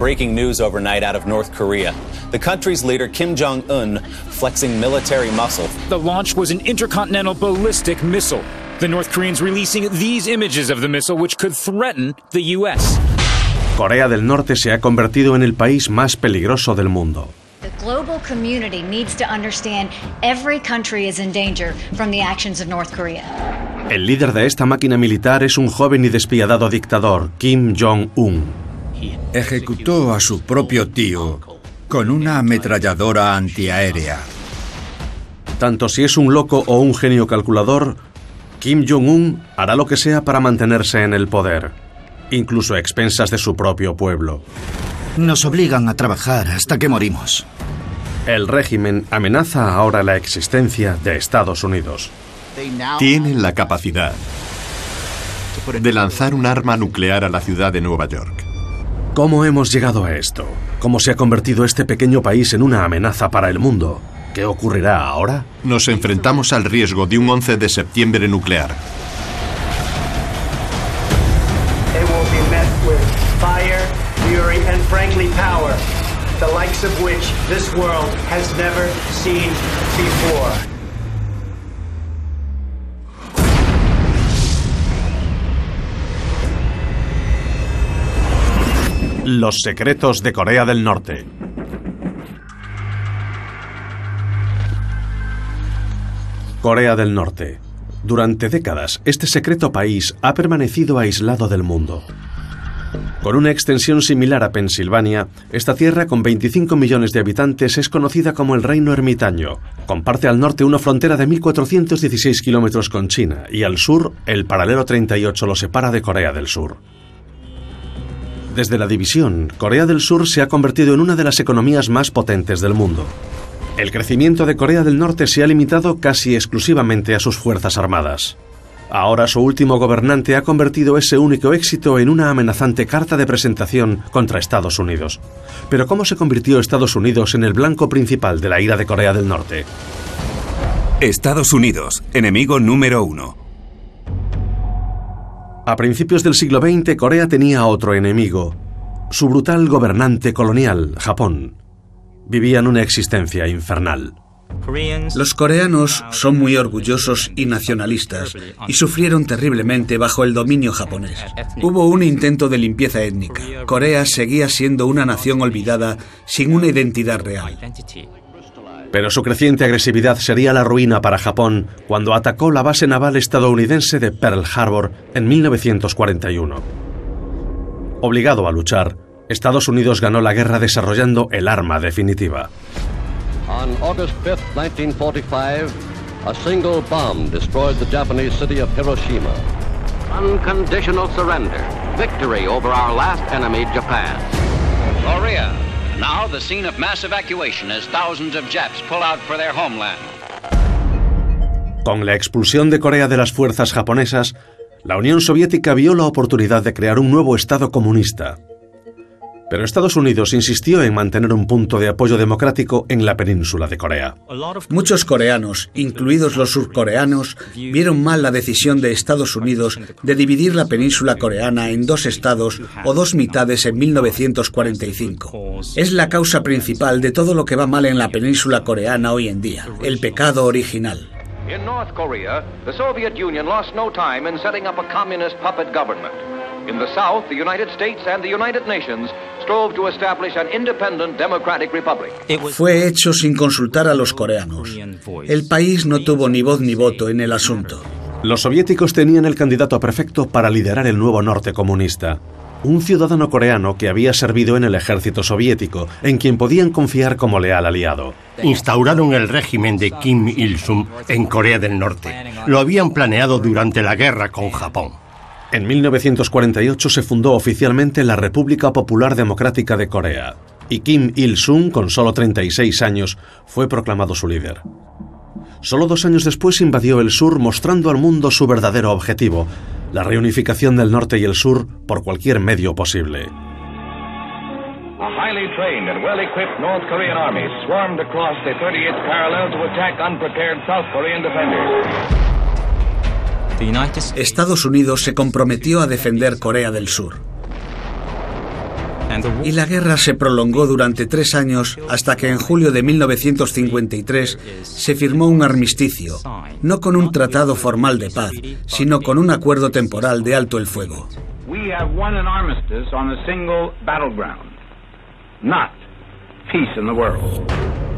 breaking news overnight out of North Korea. The country's leader, Kim Jong un, flexing military muscle. The launch was an intercontinental ballistic missile. The North Koreans releasing these images of the missile, which could threaten the U.S. Corea del Norte se ha convertido en el país más peligroso del mundo. The global community needs to understand every country is in danger from the actions of North Korea. El líder de esta máquina militar es un joven y despiadado dictador, Kim Jong-un. Ejecutó a su propio tío con una ametralladora antiaérea. Tanto si es un loco o un genio calculador, Kim Jong-un hará lo que sea para mantenerse en el poder, incluso a expensas de su propio pueblo. Nos obligan a trabajar hasta que morimos. El régimen amenaza ahora la existencia de Estados Unidos. Tienen la capacidad de lanzar un arma nuclear a la ciudad de Nueva York. ¿Cómo hemos llegado a esto? ¿Cómo se ha convertido este pequeño país en una amenaza para el mundo? ¿Qué ocurrirá ahora? Nos enfrentamos al riesgo de un 11 de septiembre nuclear. It will be met with fire, fury, and frankly power, the likes of which this world has never seen before. Los secretos de Corea del Norte. Corea del Norte. Durante décadas, este secreto país ha permanecido aislado del mundo. Con una extensión similar a Pensilvania, esta tierra con 25 millones de habitantes es conocida como el Reino Ermitaño. Comparte al norte una frontera de 1.416 kilómetros con China y al sur el paralelo 38 lo separa de Corea del Sur. Desde la división, Corea del Sur se ha convertido en una de las economías más potentes del mundo. El crecimiento de Corea del Norte se ha limitado casi exclusivamente a sus fuerzas armadas. Ahora su último gobernante ha convertido ese único éxito en una amenazante carta de presentación contra Estados Unidos. Pero ¿cómo se convirtió Estados Unidos en el blanco principal de la ira de Corea del Norte? Estados Unidos, enemigo número uno. A principios del siglo XX, Corea tenía otro enemigo, su brutal gobernante colonial, Japón. Vivían una existencia infernal. Los coreanos son muy orgullosos y nacionalistas y sufrieron terriblemente bajo el dominio japonés. Hubo un intento de limpieza étnica. Corea seguía siendo una nación olvidada sin una identidad real. Pero su creciente agresividad sería la ruina para Japón cuando atacó la base naval estadounidense de Pearl Harbor en 1941. Obligado a luchar, Estados Unidos ganó la guerra desarrollando el arma definitiva. On August 5, 1945, a single bomb destroyed the Japanese city of Hiroshima. Unconditional surrender. Victory over our last enemy, Japan. Korea, now the scene of mass evacuation as thousands of Japs pull out for their homeland. Con la expulsión de Corea de las fuerzas japonesas, la Unión Soviética vio la oportunidad de crear un nuevo Estado comunista. Pero Estados Unidos insistió en mantener un punto de apoyo democrático en la península de Corea. Muchos coreanos, incluidos los surcoreanos, vieron mal la decisión de Estados Unidos de dividir la península coreana en dos estados o dos mitades en 1945. Es la causa principal de todo lo que va mal en la península coreana hoy en día, el pecado original. In North Korea, the Soviet Union lost no time in setting up a communist puppet government. In the South, the United States and the United Nations strove to establish an independent democratic republic. Fue hecho sin consultar a los coreanos. El país no tuvo ni voz ni voto en el asunto. Los soviéticos tenían el candidato perfecto para liderar el nuevo norte comunista. Un ciudadano coreano que había servido en el ejército soviético, en quien podían confiar como leal aliado. Instauraron el régimen de Kim Il-sung en Corea del Norte. Lo habían planeado durante la guerra con Japón. En 1948 se fundó oficialmente la República Popular Democrática de Corea, y Kim Il-sung, con solo 36 años, fue proclamado su líder. Solo dos años después invadió el sur mostrando al mundo su verdadero objetivo, la reunificación del norte y el sur por cualquier medio posible. Estados Unidos se comprometió a defender Corea del Sur. Y la guerra se prolongó durante tres años hasta que en julio de 1953 se firmó un armisticio, no con un tratado formal de paz, sino con un acuerdo temporal de alto el fuego. We have won an armistice on a single battleground, not peace in the world.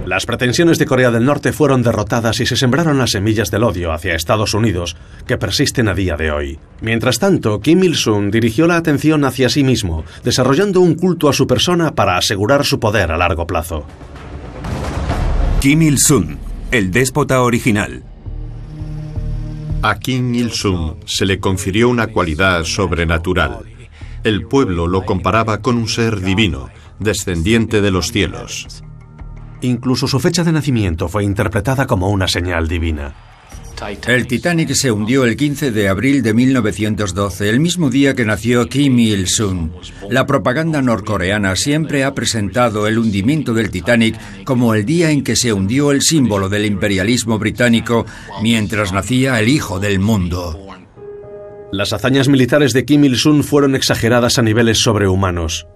Las pretensiones de Corea del Norte fueron derrotadas y se sembraron las semillas del odio hacia Estados Unidos, que persisten a día de hoy. Mientras tanto, Kim Il-sung dirigió la atención hacia sí mismo, desarrollando un culto a su persona para asegurar su poder a largo plazo. Kim Il-sung, el déspota original. A Kim Il-sung se le confirió una cualidad sobrenatural. El pueblo lo comparaba con un ser divino, descendiente de los cielos. Incluso su fecha de nacimiento fue interpretada como una señal divina. El Titanic se hundió el 15 de abril de 1912, el mismo día que nació Kim Il-sung. La propaganda norcoreana siempre ha presentado el hundimiento del Titanic como el día en que se hundió el símbolo del imperialismo británico mientras nacía el hijo del mundo. Las hazañas militares de Kim Il-sung fueron exageradas a niveles sobrehumanos.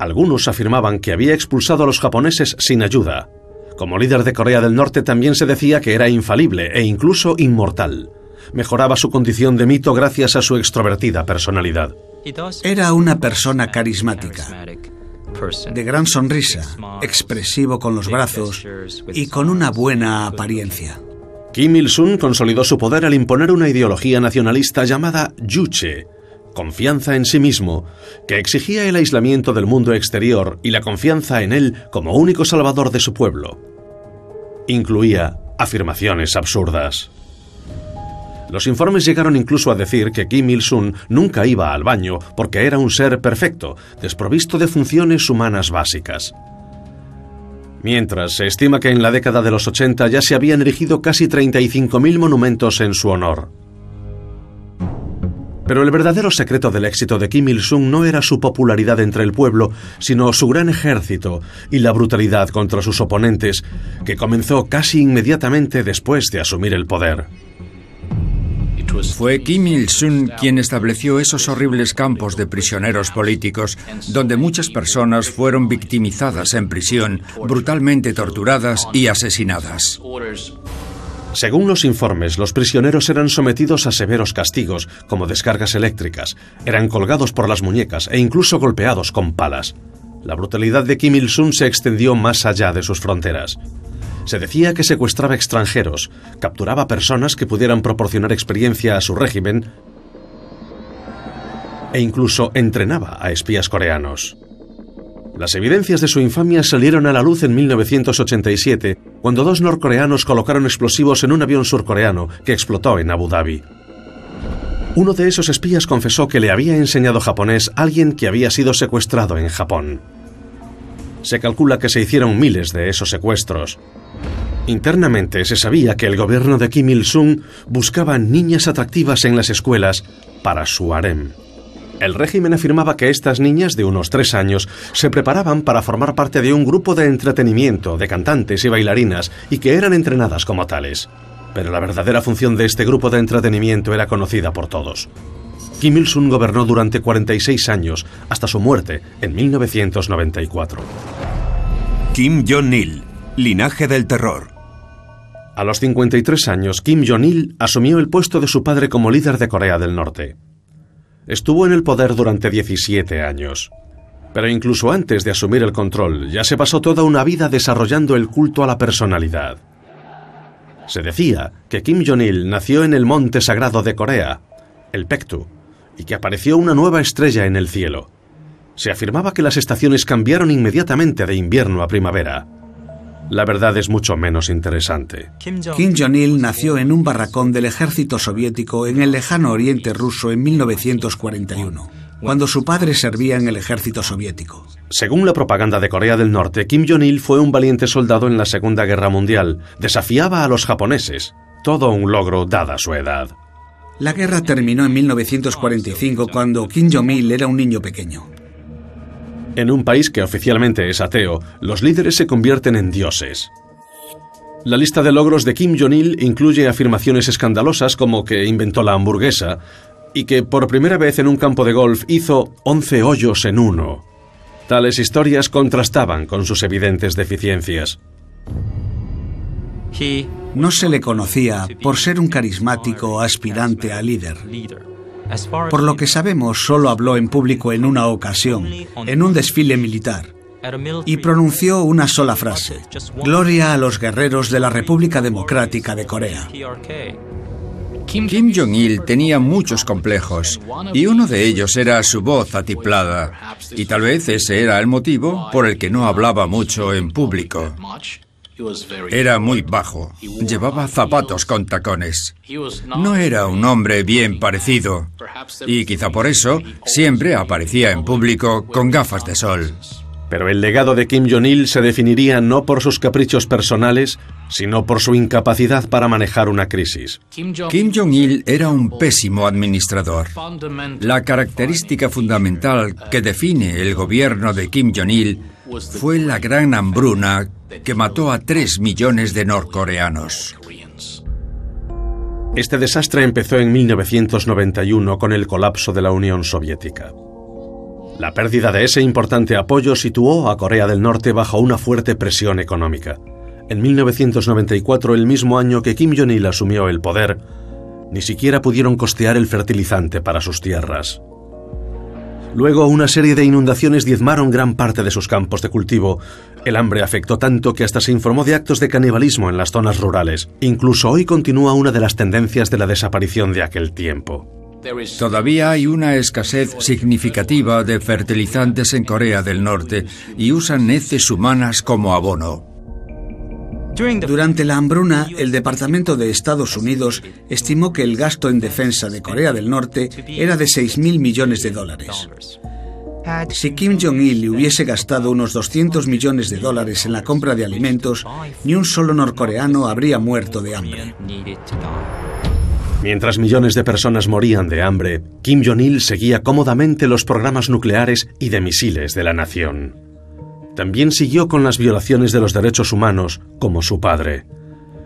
Algunos afirmaban que había expulsado a los japoneses sin ayuda. Como líder de Corea del Norte también se decía que era infalible e incluso inmortal. Mejoraba su condición de mito gracias a su extrovertida personalidad. Era una persona carismática, de gran sonrisa, expresivo con los brazos y con una buena apariencia. Kim Il-sung consolidó su poder al imponer una ideología nacionalista llamada Yuche, confianza en sí mismo, que exigía el aislamiento del mundo exterior y la confianza en él como único salvador de su pueblo. Incluía afirmaciones absurdas. Los informes llegaron incluso a decir que Kim Il-sung nunca iba al baño porque era un ser perfecto, desprovisto de funciones humanas básicas. Mientras se estima que en la década de los 80 ya se habían erigido casi 35.000 monumentos en su honor. Pero el verdadero secreto del éxito de Kim Il-sung no era su popularidad entre el pueblo, sino su gran ejército y la brutalidad contra sus oponentes, que comenzó casi inmediatamente después de asumir el poder. Fue Kim Il-sung quien estableció esos horribles campos de prisioneros políticos, donde muchas personas fueron victimizadas en prisión, brutalmente torturadas y asesinadas. Según los informes, los prisioneros eran sometidos a severos castigos, como descargas eléctricas, eran colgados por las muñecas e incluso golpeados con palas. La brutalidad de Kim Il-sung se extendió más allá de sus fronteras. Se decía que secuestraba extranjeros, capturaba personas que pudieran proporcionar experiencia a su régimen e incluso entrenaba a espías coreanos. Las evidencias de su infamia salieron a la luz en 1987, cuando dos norcoreanos colocaron explosivos en un avión surcoreano que explotó en Abu Dhabi. Uno de esos espías confesó que le había enseñado japonés a alguien que había sido secuestrado en Japón. Se calcula que se hicieron miles de esos secuestros. Internamente se sabía que el gobierno de Kim Il-sung buscaba niñas atractivas en las escuelas para su harem. El régimen afirmaba que estas niñas de unos tres años se preparaban para formar parte de un grupo de entretenimiento de cantantes y bailarinas y que eran entrenadas como tales. Pero la verdadera función de este grupo de entretenimiento era conocida por todos. Kim Il-sung gobernó durante 46 años, hasta su muerte en 1994. Kim Jong-il, linaje del terror. A los 53 años, Kim Jong-il asumió el puesto de su padre como líder de Corea del Norte. Estuvo en el poder durante 17 años. Pero incluso antes de asumir el control, ya se pasó toda una vida desarrollando el culto a la personalidad. Se decía que Kim Jong-il nació en el monte sagrado de Corea, el Pektu, y que apareció una nueva estrella en el cielo. Se afirmaba que las estaciones cambiaron inmediatamente de invierno a primavera. La verdad es mucho menos interesante. Kim Jong-il nació en un barracón del ejército soviético en el lejano oriente ruso en 1941, cuando su padre servía en el ejército soviético. Según la propaganda de Corea del Norte, Kim Jong-il fue un valiente soldado en la Segunda Guerra Mundial. Desafiaba a los japoneses. Todo un logro dada su edad. La guerra terminó en 1945 cuando Kim Jong-il era un niño pequeño. En un país que oficialmente es ateo, los líderes se convierten en dioses. La lista de logros de Kim Jong-il incluye afirmaciones escandalosas como que inventó la hamburguesa y que por primera vez en un campo de golf hizo 11 hoyos en uno. Tales historias contrastaban con sus evidentes deficiencias. No se le conocía por ser un carismático aspirante a líder. Por lo que sabemos, solo habló en público en una ocasión, en un desfile militar, y pronunció una sola frase, Gloria a los guerreros de la República Democrática de Corea. Kim Jong-il tenía muchos complejos y uno de ellos era su voz atiplada y tal vez ese era el motivo por el que no hablaba mucho en público. Era muy bajo, llevaba zapatos con tacones. No era un hombre bien parecido y quizá por eso siempre aparecía en público con gafas de sol. Pero el legado de Kim Jong-il se definiría no por sus caprichos personales, sino por su incapacidad para manejar una crisis. Kim Jong-il era un pésimo administrador. La característica fundamental que define el gobierno de Kim Jong-il fue la gran hambruna que mató a 3 millones de norcoreanos. Este desastre empezó en 1991 con el colapso de la Unión Soviética. La pérdida de ese importante apoyo situó a Corea del Norte bajo una fuerte presión económica. En 1994, el mismo año que Kim Jong-il asumió el poder, ni siquiera pudieron costear el fertilizante para sus tierras. Luego, una serie de inundaciones diezmaron gran parte de sus campos de cultivo. El hambre afectó tanto que hasta se informó de actos de canibalismo en las zonas rurales. Incluso hoy continúa una de las tendencias de la desaparición de aquel tiempo. Todavía hay una escasez significativa de fertilizantes en Corea del Norte y usan heces humanas como abono. Durante la hambruna, el Departamento de Estados Unidos estimó que el gasto en defensa de Corea del Norte era de 6.000 millones de dólares. Si Kim Jong-il hubiese gastado unos 200 millones de dólares en la compra de alimentos, ni un solo norcoreano habría muerto de hambre. Mientras millones de personas morían de hambre, Kim Jong-il seguía cómodamente los programas nucleares y de misiles de la nación. También siguió con las violaciones de los derechos humanos, como su padre.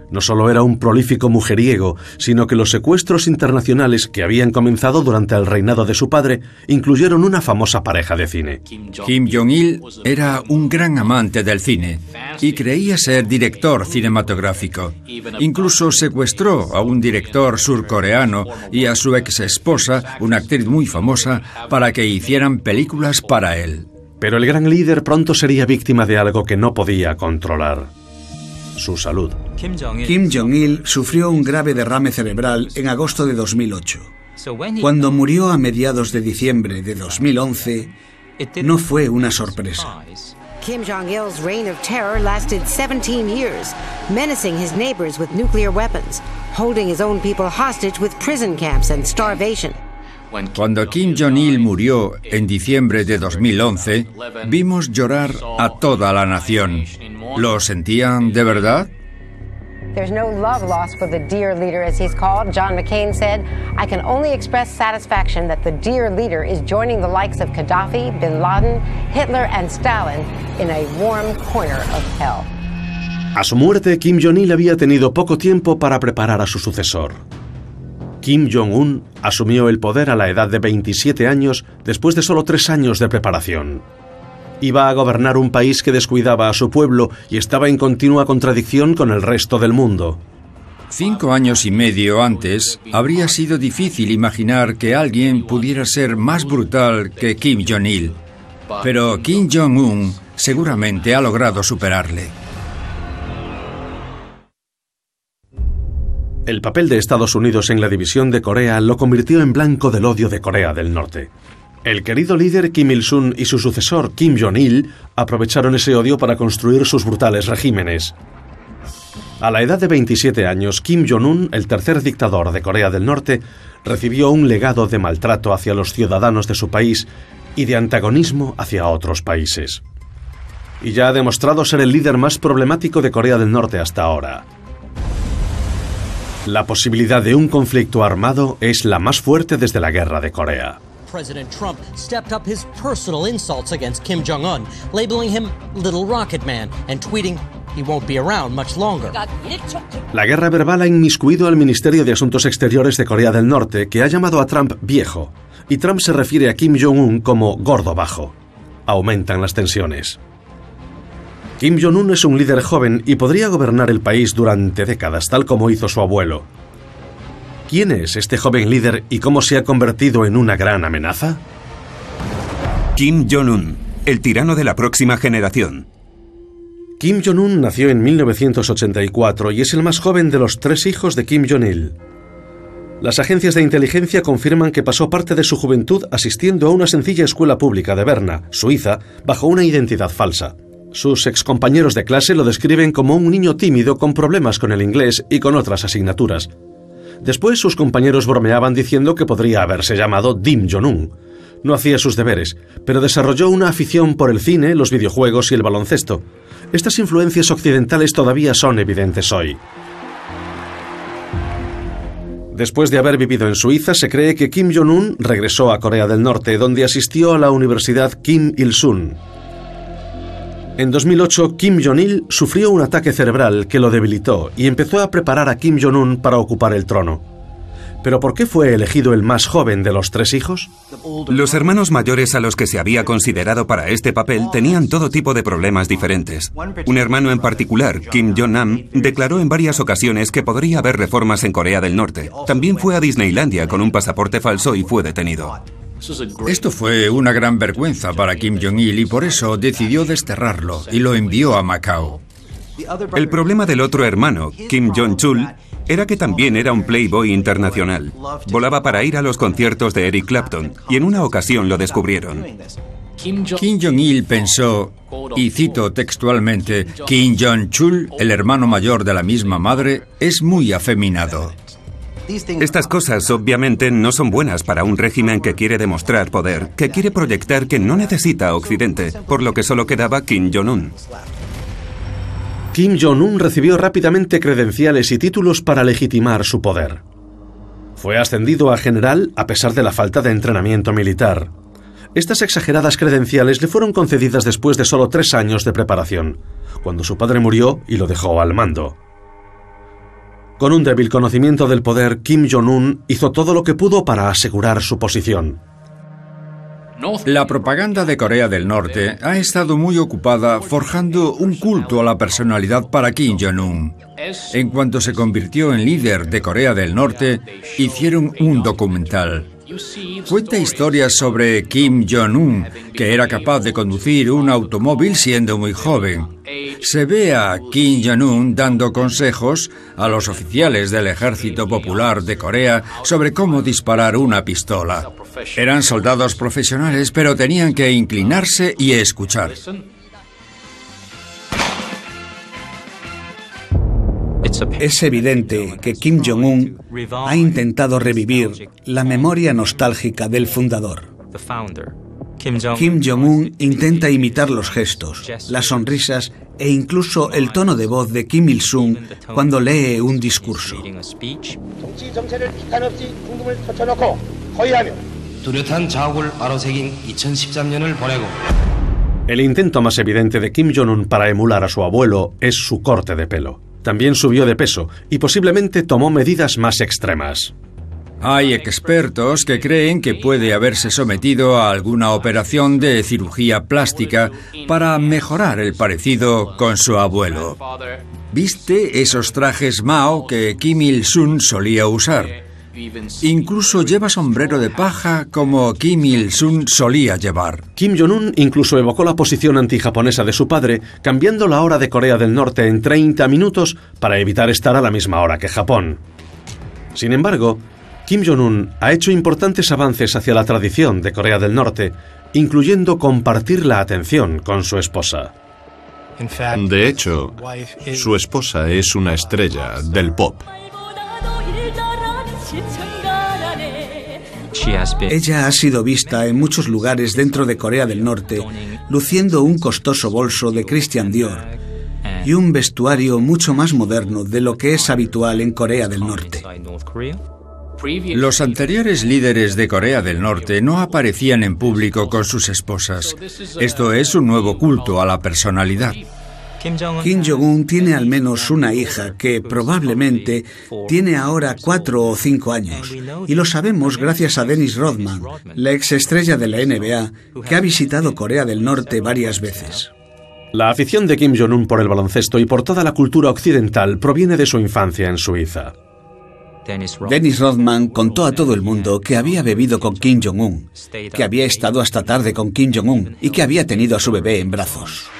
No solo era un prolífico mujeriego, sino que los secuestros internacionales que habían comenzado durante el reinado de su padre incluyeron una famosa pareja de cine. Kim Jong-il era un gran amante del cine y creía ser director cinematográfico. Incluso secuestró a un director surcoreano y a su ex esposa, una actriz muy famosa, para que hicieran películas para él. Pero el gran líder pronto sería víctima de algo que no podía controlar su salud. Kim Jong-il sufrió un grave derrame cerebral en agosto de 2008. Cuando murió a mediados de diciembre de 2011, no fue una sorpresa. Kim Jong-il's reign of terror lasted 17 years, menacing his neighbors with nuclear weapons, holding his own people hostage with prison camps and starvation. Cuando Kim Jong-il murió en diciembre de 2011, vimos llorar a toda la nación. ¿Lo sentían de verdad? There's no love lost for the dear leader, as he's called. John McCain said, I can only express satisfaction that the dear leader is joining the likes of Gaddafi, bin Laden, Hitler, and Stalin in a warm corner of hell. A su muerte, Kim Jong-il había tenido poco tiempo para preparar a su sucesor. Kim Jong-un asumió el poder a la edad de 27 años después de solo tres años de preparación. Iba a gobernar un país que descuidaba a su pueblo y estaba en continua contradicción con el resto del mundo. Cinco años y medio antes, habría sido difícil imaginar que alguien pudiera ser más brutal que Kim Jong-il. Pero Kim Jong-un seguramente ha logrado superarle. El papel de Estados Unidos en la división de Corea lo convirtió en blanco del odio de Corea del Norte. El querido líder Kim Il-sung y su sucesor Kim Jong-il aprovecharon ese odio para construir sus brutales regímenes. A la edad de 27 años, Kim Jong-un, el tercer dictador de Corea del Norte, recibió un legado de maltrato hacia los ciudadanos de su país y de antagonismo hacia otros países. Y ya ha demostrado ser el líder más problemático de Corea del Norte hasta ahora. La posibilidad de un conflicto armado es la más fuerte desde la guerra de Corea. President Trump stepped up his personal insults against Kim Jong un, labeling him Little Rocket Man and tweeting he won't be around much longer. La guerra verbal ha inmiscuido al Ministerio de Asuntos Exteriores de Corea del Norte, que ha llamado a Trump viejo, y Trump se refiere a Kim Jong-un como gordo bajo. aumentan las tensiones. Kim Jong-un es un líder joven y podría gobernar el país durante décadas, tal como hizo su abuelo. ¿Quién es este joven líder y cómo se ha convertido en una gran amenaza? Kim Jong-un, el tirano de la próxima generación. Kim Jong-un nació en 1984 y es el más joven de los tres hijos de Kim Jong-il. Las agencias de inteligencia confirman que pasó parte de su juventud asistiendo a una sencilla escuela pública de Berna, Suiza, bajo una identidad falsa. Sus excompañeros de clase lo describen como un niño tímido con problemas con el inglés y con otras asignaturas. Después sus compañeros bromeaban diciendo que podría haberse llamado Dim Jong-un. No hacía sus deberes, pero desarrolló una afición por el cine, los videojuegos y el baloncesto. Estas influencias occidentales todavía son evidentes hoy. Después de haber vivido en Suiza, se cree que Kim Jong-un regresó a Corea del Norte, donde asistió a la Universidad Kim Il-sung. En 2008, Kim Jong-il sufrió un ataque cerebral que lo debilitó y empezó a preparar a Kim Jong-un para ocupar el trono. ¿Pero por qué fue elegido el más joven de los tres hijos? Los hermanos mayores a los que se había considerado para este papel tenían todo tipo de problemas diferentes. Un hermano en particular, Kim Jong-nam, declaró en varias ocasiones que podría haber reformas en Corea del Norte. También fue a Disneylandia con un pasaporte falso y fue detenido. Esto fue una gran vergüenza para Kim Jong-il y por eso decidió desterrarlo y lo envió a Macao. El problema del otro hermano, Kim Jong-chul, era que también era un playboy internacional. Volaba para ir a los conciertos de Eric Clapton y en una ocasión lo descubrieron. Kim Jong-il pensó, y cito textualmente, Kim Jong-chul, el hermano mayor de la misma madre, es muy afeminado. Estas cosas obviamente no son buenas para un régimen que quiere demostrar poder, que quiere proyectar que no necesita a Occidente, por lo que solo quedaba Kim Jong-un. Kim Jong-un recibió rápidamente credenciales y títulos para legitimar su poder. Fue ascendido a general a pesar de la falta de entrenamiento militar. Estas exageradas credenciales le fueron concedidas después de solo tres años de preparación, cuando su padre murió y lo dejó al mando. Con un débil conocimiento del poder, Kim Jong-un hizo todo lo que pudo para asegurar su posición. La propaganda de Corea del Norte ha estado muy ocupada forjando un culto a la personalidad para Kim Jong-un. En cuanto se convirtió en líder de Corea del Norte, hicieron un documental. Cuenta historias sobre Kim Jong-un, que era capaz de conducir un automóvil siendo muy joven. Se ve a Kim Jong-un dando consejos a los oficiales del Ejército Popular de Corea sobre cómo disparar una pistola. Eran soldados profesionales, pero tenían que inclinarse y escuchar. Es evidente que Kim Jong-un ha intentado revivir la memoria nostálgica del fundador. Kim Jong-un intenta imitar los gestos, las sonrisas e incluso el tono de voz de Kim Il-sung cuando lee un discurso. El intento más evidente de Kim Jong-un para emular a su abuelo es su corte de pelo. También subió de peso y posiblemente tomó medidas más extremas. Hay expertos que creen que puede haberse sometido a alguna operación de cirugía plástica para mejorar el parecido con su abuelo. ¿Viste esos trajes Mao que Kim Il-sung solía usar? Incluso lleva sombrero de paja como Kim Il-sung solía llevar. Kim Jong-un incluso evocó la posición antijaponesa de su padre, cambiando la hora de Corea del Norte en 30 minutos para evitar estar a la misma hora que Japón. Sin embargo, Kim Jong-un ha hecho importantes avances hacia la tradición de Corea del Norte, incluyendo compartir la atención con su esposa. De hecho, su esposa es una estrella del pop. Ella ha sido vista en muchos lugares dentro de Corea del Norte, luciendo un costoso bolso de Christian Dior y un vestuario mucho más moderno de lo que es habitual en Corea del Norte. Los anteriores líderes de Corea del Norte no aparecían en público con sus esposas. Esto es un nuevo culto a la personalidad. Kim Jong-un tiene al menos una hija que probablemente tiene ahora cuatro o cinco años. Y lo sabemos gracias a Dennis Rodman, la ex estrella de la NBA, que ha visitado Corea del Norte varias veces. La afición de Kim Jong-un por el baloncesto y por toda la cultura occidental proviene de su infancia en Suiza. Dennis Rodman contó a todo el mundo que había bebido con Kim Jong-un, que había estado hasta tarde con Kim Jong-un y que había tenido a su bebé en brazos.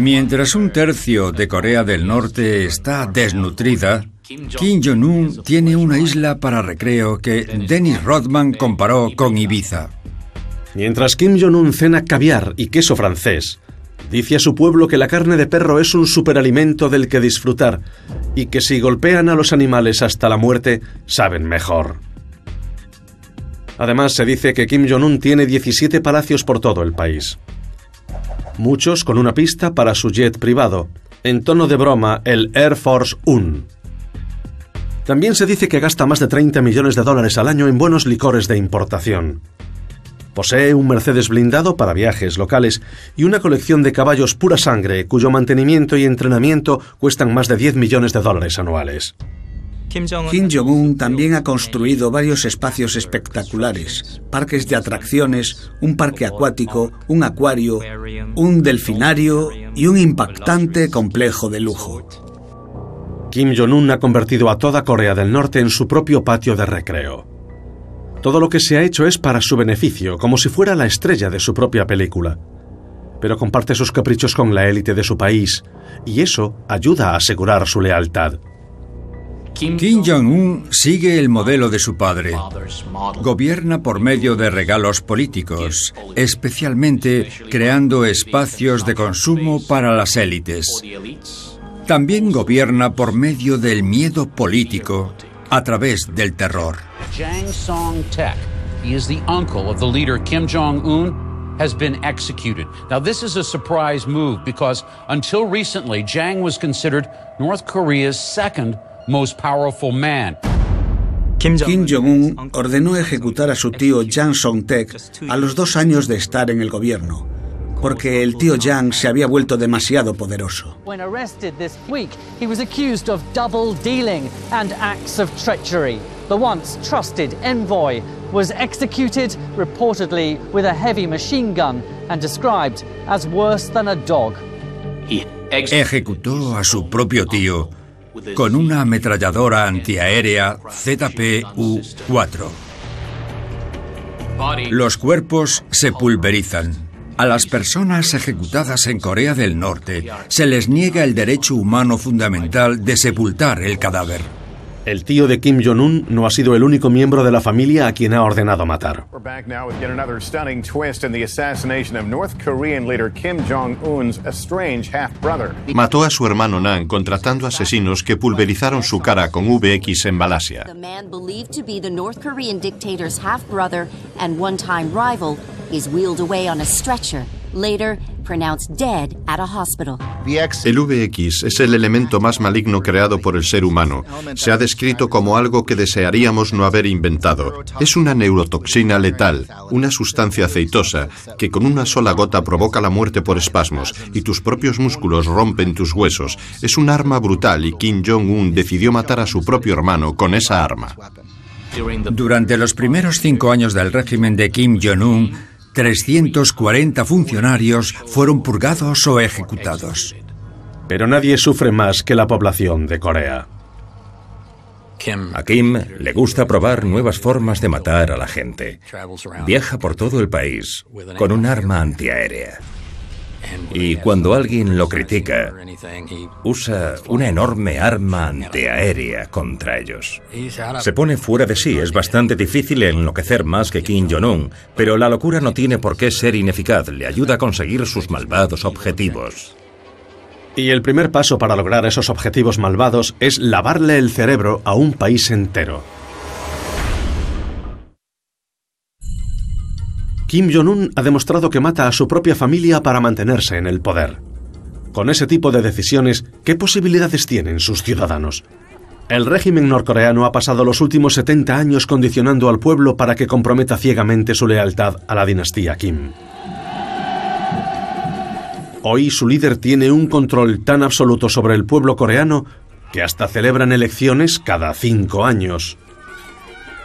Mientras un tercio de Corea del Norte está desnutrida, Kim Jong-un tiene una isla para recreo que Dennis Rodman comparó con Ibiza. Mientras Kim Jong-un cena caviar y queso francés, dice a su pueblo que la carne de perro es un superalimento del que disfrutar y que si golpean a los animales hasta la muerte, saben mejor. Además, se dice que Kim Jong-un tiene 17 palacios por todo el país. Muchos con una pista para su jet privado, en tono de broma el Air Force One. También se dice que gasta más de 30 millones de dólares al año en buenos licores de importación. Posee un Mercedes blindado para viajes locales y una colección de caballos pura sangre cuyo mantenimiento y entrenamiento cuestan más de 10 millones de dólares anuales. Kim Jong-un también ha construido varios espacios espectaculares, parques de atracciones, un parque acuático, un acuario, un delfinario y un impactante complejo de lujo. Kim Jong-un ha convertido a toda Corea del Norte en su propio patio de recreo. Todo lo que se ha hecho es para su beneficio, como si fuera la estrella de su propia película. Pero comparte sus caprichos con la élite de su país, y eso ayuda a asegurar su lealtad. Kim Jong-un sigue el modelo de su padre. Gobierna por medio de regalos políticos, especialmente creando espacios de consumo para las élites. También gobierna por medio del miedo político a través del terror. Jang Song-tek, he is the uncle of the leader Kim Jong-un, has been executed. Now, this is a surprise move because until recently, Jang was considered North Korea's second most powerful man. Kim Jong-un ordenó ejecutar a su tío Jang Song-tek a los dos años de estar en el gobierno, porque el tío Jang se había vuelto demasiado poderoso. When arrested this week, he was accused of double dealing and acts of treachery. The once trusted envoy was executed reportedly with a heavy machine gun and described as worse than a dog. Ejecutó a su propio tío con una ametralladora antiaérea ZPU-4. Los cuerpos se pulverizan. A las personas ejecutadas en Corea del Norte se les niega el derecho humano fundamental de sepultar el cadáver. El tío de Kim Jong-un no ha sido el único miembro de la familia a quien ha ordenado matar. We're back now with yet another stunning twist in the assassination of North Korean leader Kim Jong-un's estranged half-brother. Mató a su hermano Nan contratando asesinos que pulverizaron su cara con VX en Malasia. El VX es el elemento más maligno creado por el ser humano. Se ha descrito como algo que desearíamos no haber inventado. Es una neurotoxina letal, una sustancia aceitosa que con una sola gota provoca la muerte por espasmos y tus propios músculos rompen tus huesos. Es un arma brutal y Kim Jong-un decidió matar a su propio hermano con esa arma. Durante los primeros cinco años del régimen de Kim Jong-un, 340 funcionarios fueron purgados o ejecutados. Pero nadie sufre más que la población de Corea. A Kim le gusta probar nuevas formas de matar a la gente. Viaja por todo el país con un arma antiaérea. Y cuando alguien lo critica, usa una enorme arma antiaérea contra ellos. Se pone fuera de sí. Es bastante difícil enloquecer más que Kim Jong-un, pero la locura no tiene por qué ser ineficaz. Le ayuda a conseguir sus malvados objetivos. Y el primer paso para lograr esos objetivos malvados es lavarle el cerebro a un país entero. Kim Jong-un ha demostrado que mata a su propia familia para mantenerse en el poder. Con ese tipo de decisiones, ¿qué posibilidades tienen sus ciudadanos? El régimen norcoreano ha pasado los últimos 70 años condicionando al pueblo para que comprometa ciegamente su lealtad a la dinastía Kim. Hoy su líder tiene un control tan absoluto sobre el pueblo coreano que hasta celebran elecciones cada cinco años.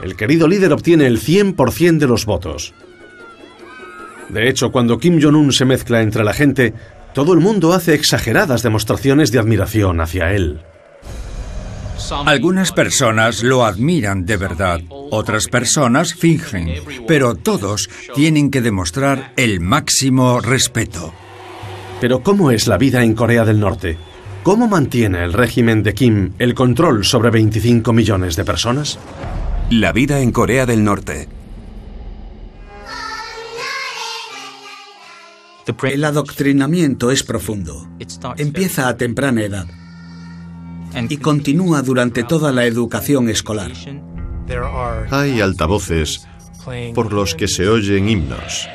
El querido líder obtiene el 100% de los votos. De hecho, cuando Kim Jong-un se mezcla entre la gente, todo el mundo hace exageradas demostraciones de admiración hacia él. Algunas personas lo admiran de verdad, otras personas fingen, pero todos tienen que demostrar el máximo respeto. Pero ¿cómo es la vida en Corea del Norte? ¿Cómo mantiene el régimen de Kim el control sobre 25 millones de personas? La vida en Corea del Norte. El adoctrinamiento es profundo. Empieza a temprana edad y continúa durante toda la educación escolar. Hay altavoces por los que se oyen himnos.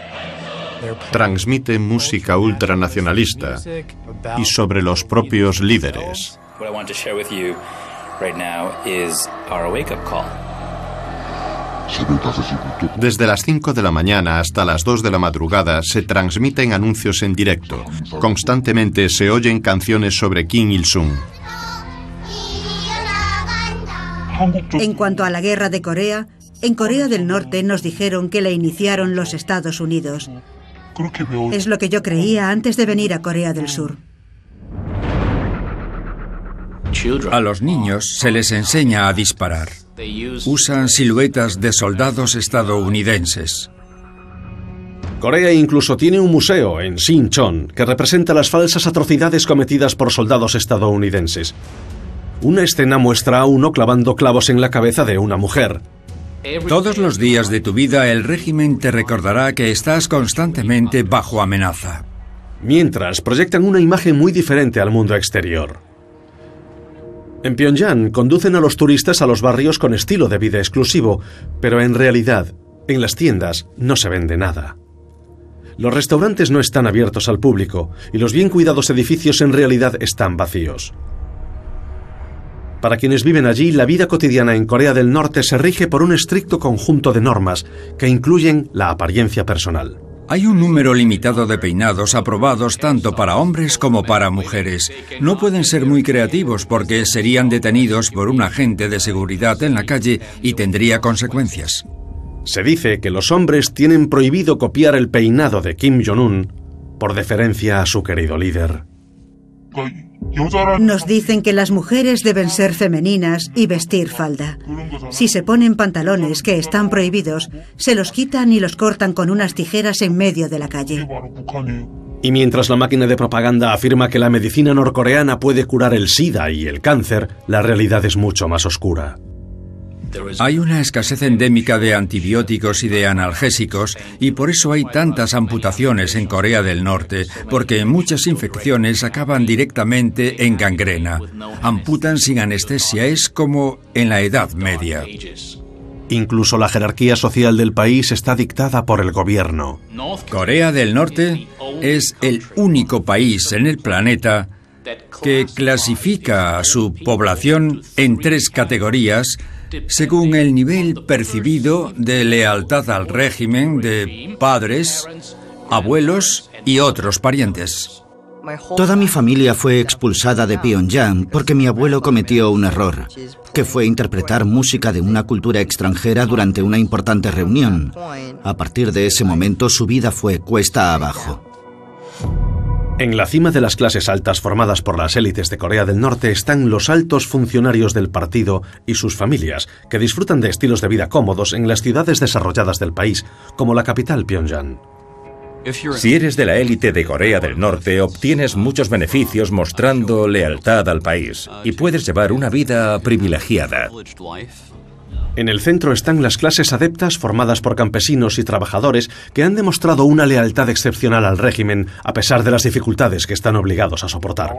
Transmiten música ultranacionalista y sobre los propios líderes. Desde las 5 de la mañana hasta las 2 de la madrugada se transmiten anuncios en directo. Constantemente se oyen canciones sobre Kim Il-sung. En cuanto a la guerra de Corea, en Corea del Norte nos dijeron que la iniciaron los Estados Unidos. Es lo que yo creía antes de venir a Corea del Sur. A los niños se les enseña a disparar. Usan siluetas de soldados estadounidenses. Corea incluso tiene un museo en Sinchon que representa las falsas atrocidades cometidas por soldados estadounidenses. Una escena muestra a uno clavando clavos en la cabeza de una mujer. Todos los días de tu vida el régimen te recordará que estás constantemente bajo amenaza. Mientras proyectan una imagen muy diferente al mundo exterior. En Pyongyang conducen a los turistas a los barrios con estilo de vida exclusivo, pero en realidad, en las tiendas no se vende nada. Los restaurantes no están abiertos al público y los bien cuidados edificios en realidad están vacíos. Para quienes viven allí, la vida cotidiana en Corea del Norte se rige por un estricto conjunto de normas que incluyen la apariencia personal. Hay un número limitado de peinados aprobados tanto para hombres como para mujeres. No pueden ser muy creativos porque serían detenidos por un agente de seguridad en la calle y tendría consecuencias. Se dice que los hombres tienen prohibido copiar el peinado de Kim Jong-un por deferencia a su querido líder. Nos dicen que las mujeres deben ser femeninas y vestir falda. Si se ponen pantalones que están prohibidos, se los quitan y los cortan con unas tijeras en medio de la calle. Y mientras la máquina de propaganda afirma que la medicina norcoreana puede curar el SIDA y el cáncer, la realidad es mucho más oscura. Hay una escasez endémica de antibióticos y de analgésicos y por eso hay tantas amputaciones en Corea del Norte, porque muchas infecciones acaban directamente en gangrena. Amputan sin anestesia, es como en la Edad Media. Incluso la jerarquía social del país está dictada por el gobierno. Corea del Norte es el único país en el planeta que clasifica a su población en tres categorías según el nivel percibido de lealtad al régimen de padres, abuelos y otros parientes. Toda mi familia fue expulsada de Pyongyang porque mi abuelo cometió un error, que fue interpretar música de una cultura extranjera durante una importante reunión. A partir de ese momento su vida fue cuesta abajo. En la cima de las clases altas formadas por las élites de Corea del Norte están los altos funcionarios del partido y sus familias, que disfrutan de estilos de vida cómodos en las ciudades desarrolladas del país, como la capital Pyongyang. Si eres de la élite de Corea del Norte, obtienes muchos beneficios mostrando lealtad al país y puedes llevar una vida privilegiada. En el centro están las clases adeptas formadas por campesinos y trabajadores que han demostrado una lealtad excepcional al régimen a pesar de las dificultades que están obligados a soportar.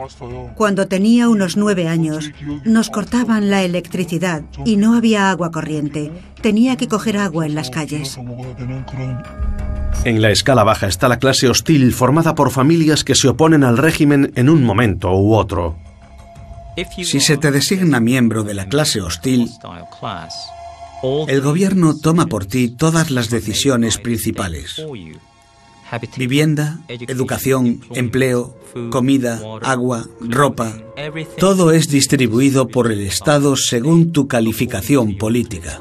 Cuando tenía unos nueve años, nos cortaban la electricidad y no había agua corriente. Tenía que coger agua en las calles. En la escala baja está la clase hostil formada por familias que se oponen al régimen en un momento u otro. Si se te designa miembro de la clase hostil, el gobierno toma por ti todas las decisiones principales. Vivienda, educación, empleo, comida, agua, ropa, todo es distribuido por el Estado según tu calificación política.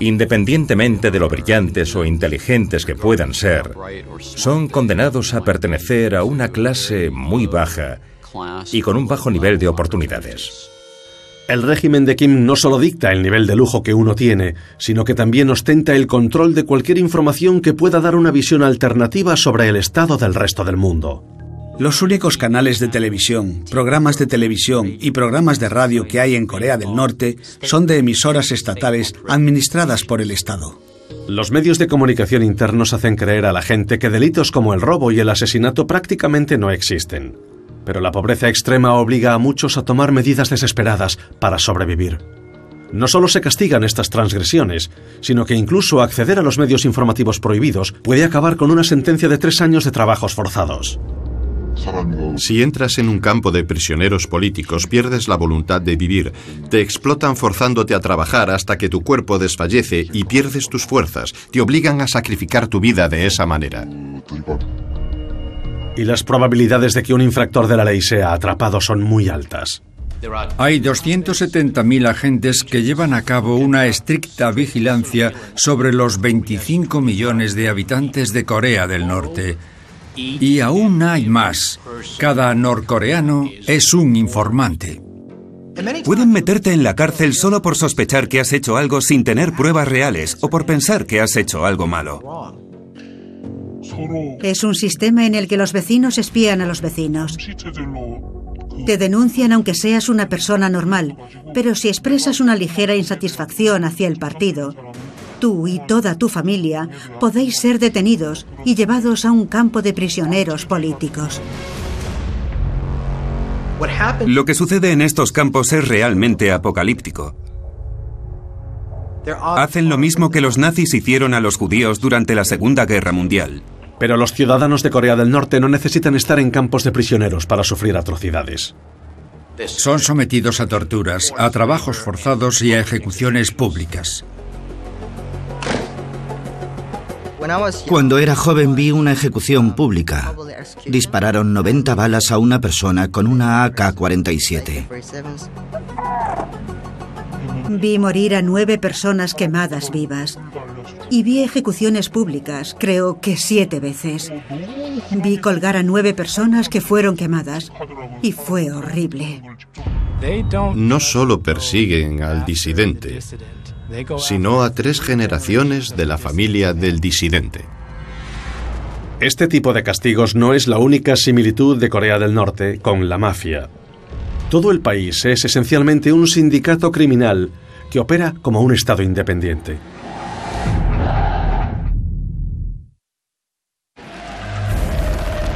Independientemente de lo brillantes o inteligentes que puedan ser, son condenados a pertenecer a una clase muy baja y con un bajo nivel de oportunidades. El régimen de Kim no solo dicta el nivel de lujo que uno tiene, sino que también ostenta el control de cualquier información que pueda dar una visión alternativa sobre el estado del resto del mundo. Los únicos canales de televisión, programas de televisión y programas de radio que hay en Corea del Norte son de emisoras estatales administradas por el Estado. Los medios de comunicación internos hacen creer a la gente que delitos como el robo y el asesinato prácticamente no existen. Pero la pobreza extrema obliga a muchos a tomar medidas desesperadas para sobrevivir. No solo se castigan estas transgresiones, sino que incluso acceder a los medios informativos prohibidos puede acabar con una sentencia de tres años de trabajos forzados. Si entras en un campo de prisioneros políticos, pierdes la voluntad de vivir. Te explotan forzándote a trabajar hasta que tu cuerpo desfallece y pierdes tus fuerzas. Te obligan a sacrificar tu vida de esa manera. Y las probabilidades de que un infractor de la ley sea atrapado son muy altas. Hay 270.000 agentes que llevan a cabo una estricta vigilancia sobre los 25 millones de habitantes de Corea del Norte. Y aún hay más. Cada norcoreano es un informante. Pueden meterte en la cárcel solo por sospechar que has hecho algo sin tener pruebas reales o por pensar que has hecho algo malo. Es un sistema en el que los vecinos espían a los vecinos. Te denuncian aunque seas una persona normal, pero si expresas una ligera insatisfacción hacia el partido, tú y toda tu familia podéis ser detenidos y llevados a un campo de prisioneros políticos. Lo que sucede en estos campos es realmente apocalíptico. Hacen lo mismo que los nazis hicieron a los judíos durante la Segunda Guerra Mundial. Pero los ciudadanos de Corea del Norte no necesitan estar en campos de prisioneros para sufrir atrocidades. Son sometidos a torturas, a trabajos forzados y a ejecuciones públicas. Cuando era joven vi una ejecución pública. Dispararon 90 balas a una persona con una AK-47. Vi morir a nueve personas quemadas vivas. Y vi ejecuciones públicas, creo que siete veces. Vi colgar a nueve personas que fueron quemadas. Y fue horrible. No solo persiguen al disidente, sino a tres generaciones de la familia del disidente. Este tipo de castigos no es la única similitud de Corea del Norte con la mafia. Todo el país es esencialmente un sindicato criminal que opera como un Estado independiente.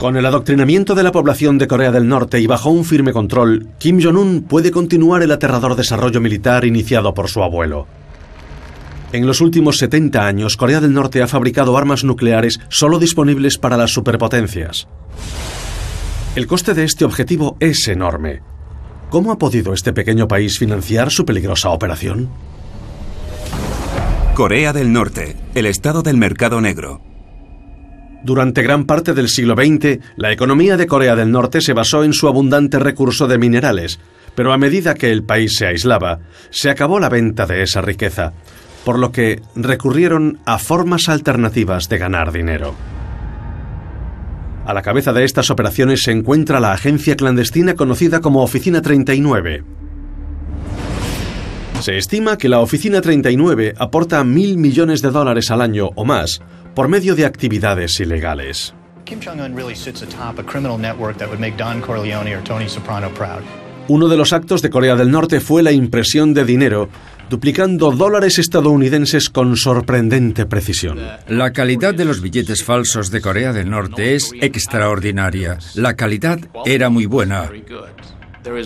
Con el adoctrinamiento de la población de Corea del Norte y bajo un firme control, Kim Jong-un puede continuar el aterrador desarrollo militar iniciado por su abuelo. En los últimos 70 años, Corea del Norte ha fabricado armas nucleares solo disponibles para las superpotencias. El coste de este objetivo es enorme. ¿Cómo ha podido este pequeño país financiar su peligrosa operación? Corea del Norte, el estado del mercado negro. Durante gran parte del siglo XX, la economía de Corea del Norte se basó en su abundante recurso de minerales, pero a medida que el país se aislaba, se acabó la venta de esa riqueza, por lo que recurrieron a formas alternativas de ganar dinero. A la cabeza de estas operaciones se encuentra la agencia clandestina conocida como Oficina 39. Se estima que la Oficina 39 aporta mil millones de dólares al año o más por medio de actividades ilegales. Kim Jong-un really sits atop a criminal network that would make Don Corleone or Tony Soprano proud. Uno de los actos de Corea del Norte fue la impresión de dinero, duplicando dólares estadounidenses con sorprendente precisión. La calidad de los billetes falsos de Corea del Norte es extraordinaria. La calidad era muy buena.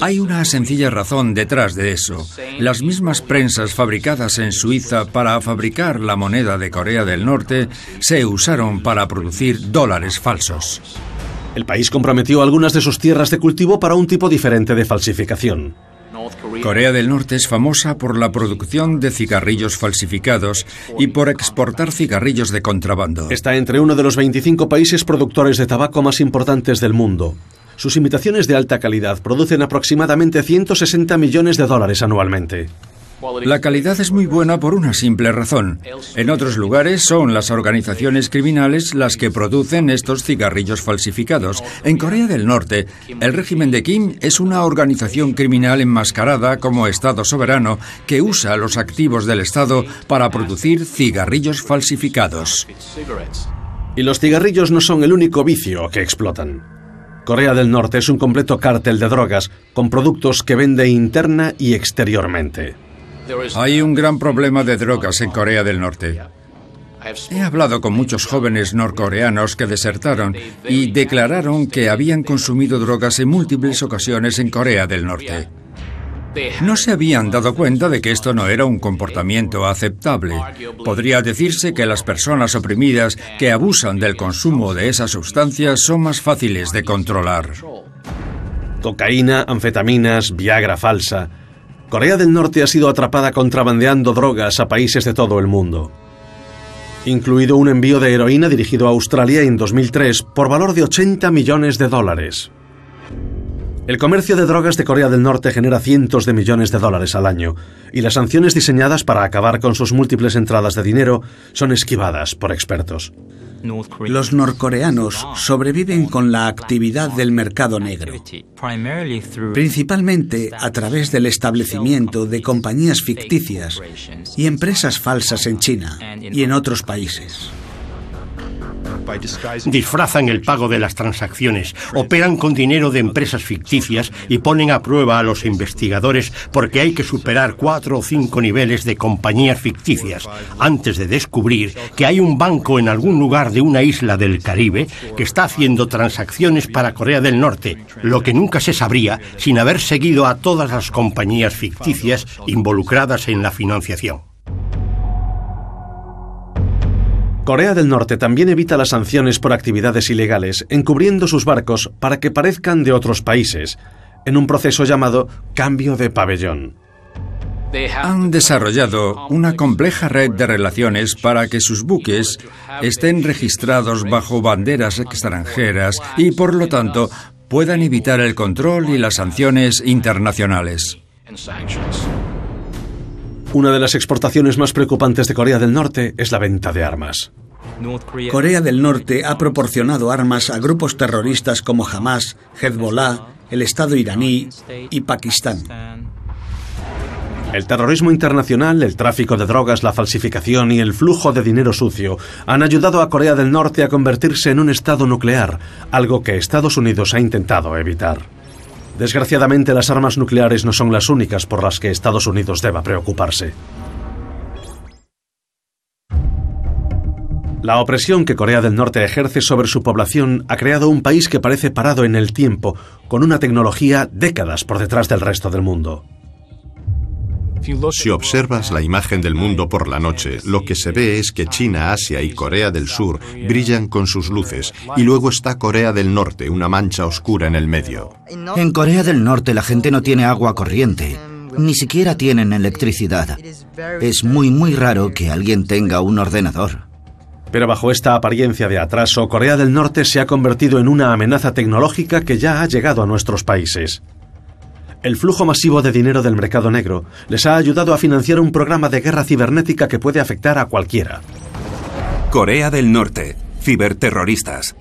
Hay una sencilla razón detrás de eso. Las mismas prensas fabricadas en Suiza para fabricar la moneda de Corea del Norte se usaron para producir dólares falsos. El país comprometió algunas de sus tierras de cultivo para un tipo diferente de falsificación. Corea del Norte es famosa por la producción de cigarrillos falsificados y por exportar cigarrillos de contrabando. Está entre uno de los 25 países productores de tabaco más importantes del mundo. Sus imitaciones de alta calidad producen aproximadamente 160 millones de dólares anualmente. La calidad es muy buena por una simple razón. En otros lugares son las organizaciones criminales las que producen estos cigarrillos falsificados. En Corea del Norte, el régimen de Kim es una organización criminal enmascarada como Estado soberano que usa los activos del Estado para producir cigarrillos falsificados. Y los cigarrillos no son el único vicio que explotan. Corea del Norte es un completo cártel de drogas con productos que vende interna y exteriormente. Hay un gran problema de drogas en Corea del Norte. He hablado con muchos jóvenes norcoreanos que desertaron y declararon que habían consumido drogas en múltiples ocasiones en Corea del Norte. No se habían dado cuenta de que esto no era un comportamiento aceptable. Podría decirse que las personas oprimidas que abusan del consumo de esas sustancias son más fáciles de controlar. Cocaína, anfetaminas, Viagra falsa. Corea del Norte ha sido atrapada contrabandeando drogas a países de todo el mundo, incluido un envío de heroína dirigido a Australia en 2003 por valor de 80 millones de dólares. El comercio de drogas de Corea del Norte genera cientos de millones de dólares al año, y las sanciones diseñadas para acabar con sus múltiples entradas de dinero son esquivadas por expertos. Los norcoreanos sobreviven con la actividad del mercado negro, principalmente a través del establecimiento de compañías ficticias y empresas falsas en China y en otros países. Disfrazan el pago de las transacciones, operan con dinero de empresas ficticias y ponen a prueba a los investigadores porque hay que superar cuatro o cinco niveles de compañías ficticias antes de descubrir que hay un banco en algún lugar de una isla del Caribe que está haciendo transacciones para Corea del Norte, lo que nunca se sabría sin haber seguido a todas las compañías ficticias involucradas en la financiación. Corea del Norte también evita las sanciones por actividades ilegales, encubriendo sus barcos para que parezcan de otros países, en un proceso llamado cambio de pabellón. Han desarrollado una compleja red de relaciones para que sus buques estén registrados bajo banderas extranjeras y, por lo tanto, puedan evitar el control y las sanciones internacionales. Una de las exportaciones más preocupantes de Corea del Norte es la venta de armas. Corea del Norte ha proporcionado armas a grupos terroristas como Hamas, Hezbollah, el Estado iraní y Pakistán. El terrorismo internacional, el tráfico de drogas, la falsificación y el flujo de dinero sucio han ayudado a Corea del Norte a convertirse en un Estado nuclear, algo que Estados Unidos ha intentado evitar. Desgraciadamente, las armas nucleares no son las únicas por las que Estados Unidos deba preocuparse. La opresión que Corea del Norte ejerce sobre su población ha creado un país que parece parado en el tiempo, con una tecnología décadas por detrás del resto del mundo. Si observas la imagen del mundo por la noche, lo que se ve es que China, Asia y Corea del Sur brillan con sus luces, y luego está Corea del Norte, una mancha oscura en el medio. En Corea del Norte la gente no tiene agua corriente, ni siquiera tienen electricidad. Es muy, muy raro que alguien tenga un ordenador. Pero bajo esta apariencia de atraso, Corea del Norte se ha convertido en una amenaza tecnológica que ya ha llegado a nuestros países. El flujo masivo de dinero del mercado negro les ha ayudado a financiar un programa de guerra cibernética que puede afectar a cualquiera. Corea del Norte. Ciberterroristas.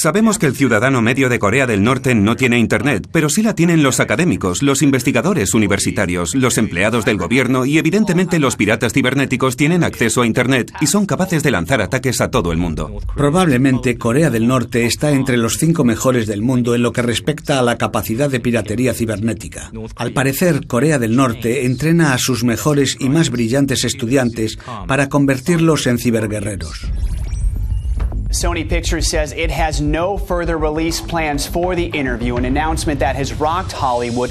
Sabemos que el ciudadano medio de Corea del Norte no tiene Internet, pero sí la tienen los académicos, los investigadores universitarios, los empleados del gobierno y evidentemente los piratas cibernéticos tienen acceso a Internet y son capaces de lanzar ataques a todo el mundo. Probablemente Corea del Norte está entre los cinco mejores del mundo en lo que respecta a la capacidad de piratería cibernética. Al parecer, Corea del Norte entrena a sus mejores y más brillantes estudiantes para convertirlos en ciberguerreros. Sony Pictures says it has no further release plans for the interview, an announcement that has rocked Hollywood.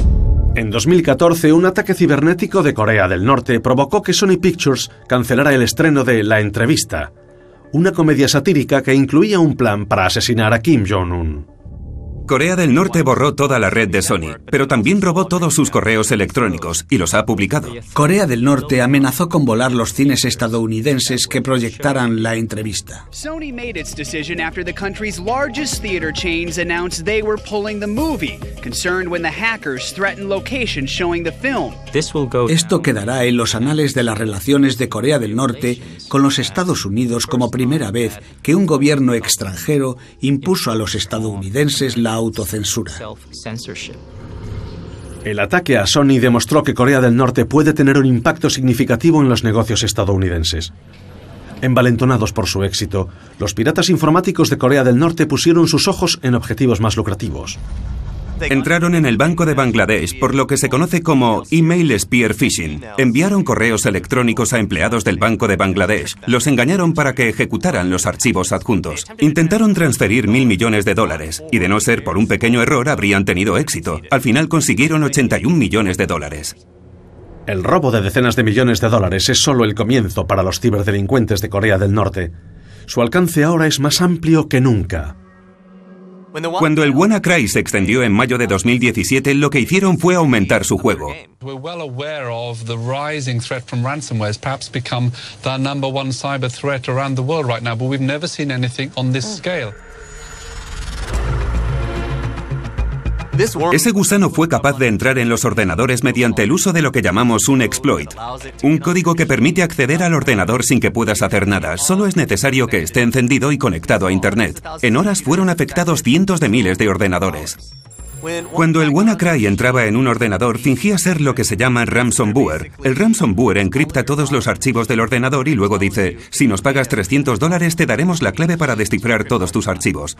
En 2014, un ataque cibernético de Corea del Norte provocó que Sony Pictures cancelara el estreno de La Entrevista, una comedia satírica que incluía un plan para asesinar a Kim Jong-un. Corea del Norte borró toda la red de Sony, pero también robó todos sus correos electrónicos y los ha publicado. Corea del Norte amenazó con volar los cines estadounidenses que proyectaran la entrevista. Sony made its decision after the country's largest theater chains announced they were pulling the movie, concerned when the hackers threatened locations showing the film. Esto quedará en los anales de las relaciones de Corea del Norte con los Estados Unidos como primera vez que un gobierno extranjero impuso a los estadounidenses la autocensura. El ataque a Sony demostró que Corea del Norte puede tener un impacto significativo en los negocios estadounidenses. Envalentonados por su éxito, los piratas informáticos de Corea del Norte pusieron sus ojos en objetivos más lucrativos. Entraron en el Banco de Bangladesh por lo que se conoce como Email Spear Phishing. Enviaron correos electrónicos a empleados del Banco de Bangladesh. Los engañaron para que ejecutaran los archivos adjuntos. Intentaron transferir mil millones de dólares y de no ser por un pequeño error habrían tenido éxito. Al final consiguieron 81 millones de dólares. El robo de decenas de millones de dólares es solo el comienzo para los ciberdelincuentes de Corea del Norte. Su alcance ahora es más amplio que nunca. Cuando el WannaCry se extendió en mayo de 2017, lo que hicieron fue aumentar su juego. Ese gusano fue capaz de entrar en los ordenadores mediante el uso de lo que llamamos un exploit, un código que permite acceder al ordenador sin que puedas hacer nada, solo es necesario que esté encendido y conectado a Internet. En horas fueron afectados cientos de miles de ordenadores. Cuando el WannaCry entraba en un ordenador, fingía ser lo que se llama ransomware. El ransomware encripta todos los archivos del ordenador y luego dice, si nos pagas 300 dólares te daremos la clave para descifrar todos tus archivos.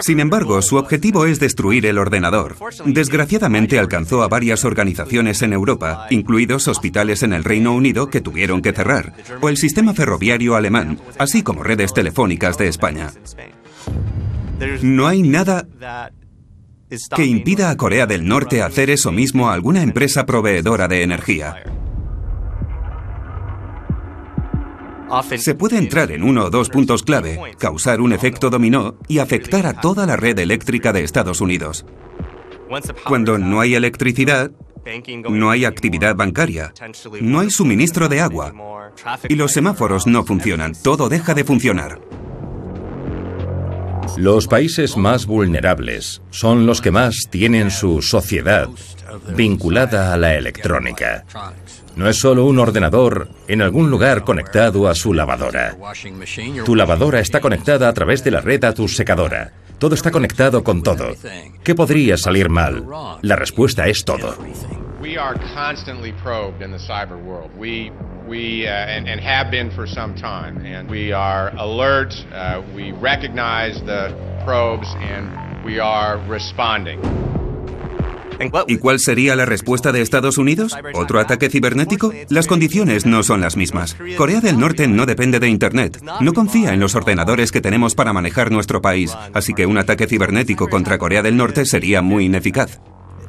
Sin embargo, su objetivo es destruir el ordenador. Desgraciadamente alcanzó a varias organizaciones en Europa, incluidos hospitales en el Reino Unido que tuvieron que cerrar, o el sistema ferroviario alemán, así como redes telefónicas de España. No hay nada que impida a Corea del Norte hacer eso mismo a alguna empresa proveedora de energía. Se puede entrar en uno o dos puntos clave, causar un efecto dominó y afectar a toda la red eléctrica de Estados Unidos. Cuando no hay electricidad, no hay actividad bancaria, no hay suministro de agua y los semáforos no funcionan, todo deja de funcionar. Los países más vulnerables son los que más tienen su sociedad vinculada a la electrónica. No es solo un ordenador en algún lugar conectado a su lavadora. Tu lavadora está conectada a través de la red a tu secadora. Todo está conectado con todo. ¿Qué podría salir mal? La respuesta es todo. We are constantly probed in the cyber world. We uh, and, and have been for some time, and we are alert. Uh, we recognize the probes, and we are responding. ¿Y cuál sería la respuesta de Estados Unidos? ¿Otro ataque cibernético? Las condiciones no son las mismas. Corea del Norte no depende de Internet. No confía en los ordenadores que tenemos para manejar nuestro país. Así que un ataque cibernético contra Corea del Norte sería muy ineficaz.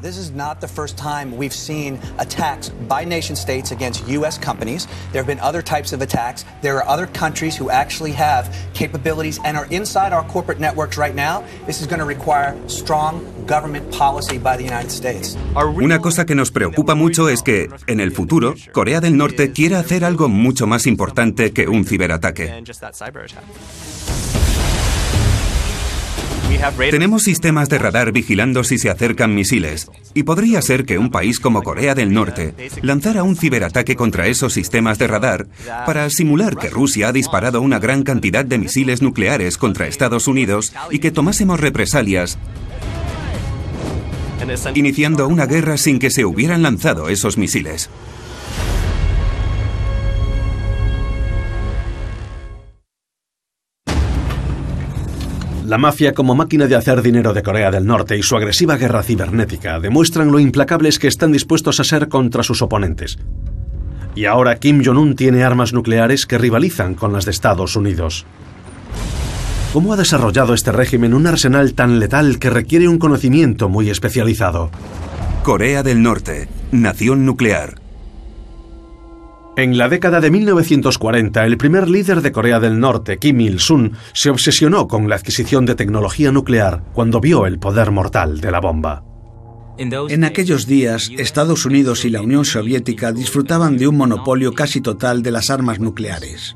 This is not the first time we've seen attacks by nation states against U.S. companies. There have been other types of attacks. There are other countries who actually have capabilities and are inside our corporate networks right now. This is going to require strong government policy by the United States. Una cosa que nos preocupa mucho es que, en el futuro, Corea del Norte quiera hacer algo mucho más importante que un ciberataque. Tenemos sistemas de radar vigilando si se acercan misiles, y podría ser que un país como Corea del Norte lanzara un ciberataque contra esos sistemas de radar para simular que Rusia ha disparado una gran cantidad de misiles nucleares contra Estados Unidos y que tomásemos represalias iniciando una guerra sin que se hubieran lanzado esos misiles. La mafia como máquina de hacer dinero de Corea del Norte y su agresiva guerra cibernética demuestran lo implacables que están dispuestos a ser contra sus oponentes. Y ahora Kim Jong-un tiene armas nucleares que rivalizan con las de Estados Unidos. ¿Cómo ha desarrollado este régimen un arsenal tan letal que requiere un conocimiento muy especializado? Corea del Norte, nación nuclear. En la década de 1940, el primer líder de Corea del Norte, Kim Il-sung, se obsesionó con la adquisición de tecnología nuclear cuando vio el poder mortal de la bomba. En aquellos días, Estados Unidos y la Unión Soviética disfrutaban de un monopolio casi total de las armas nucleares.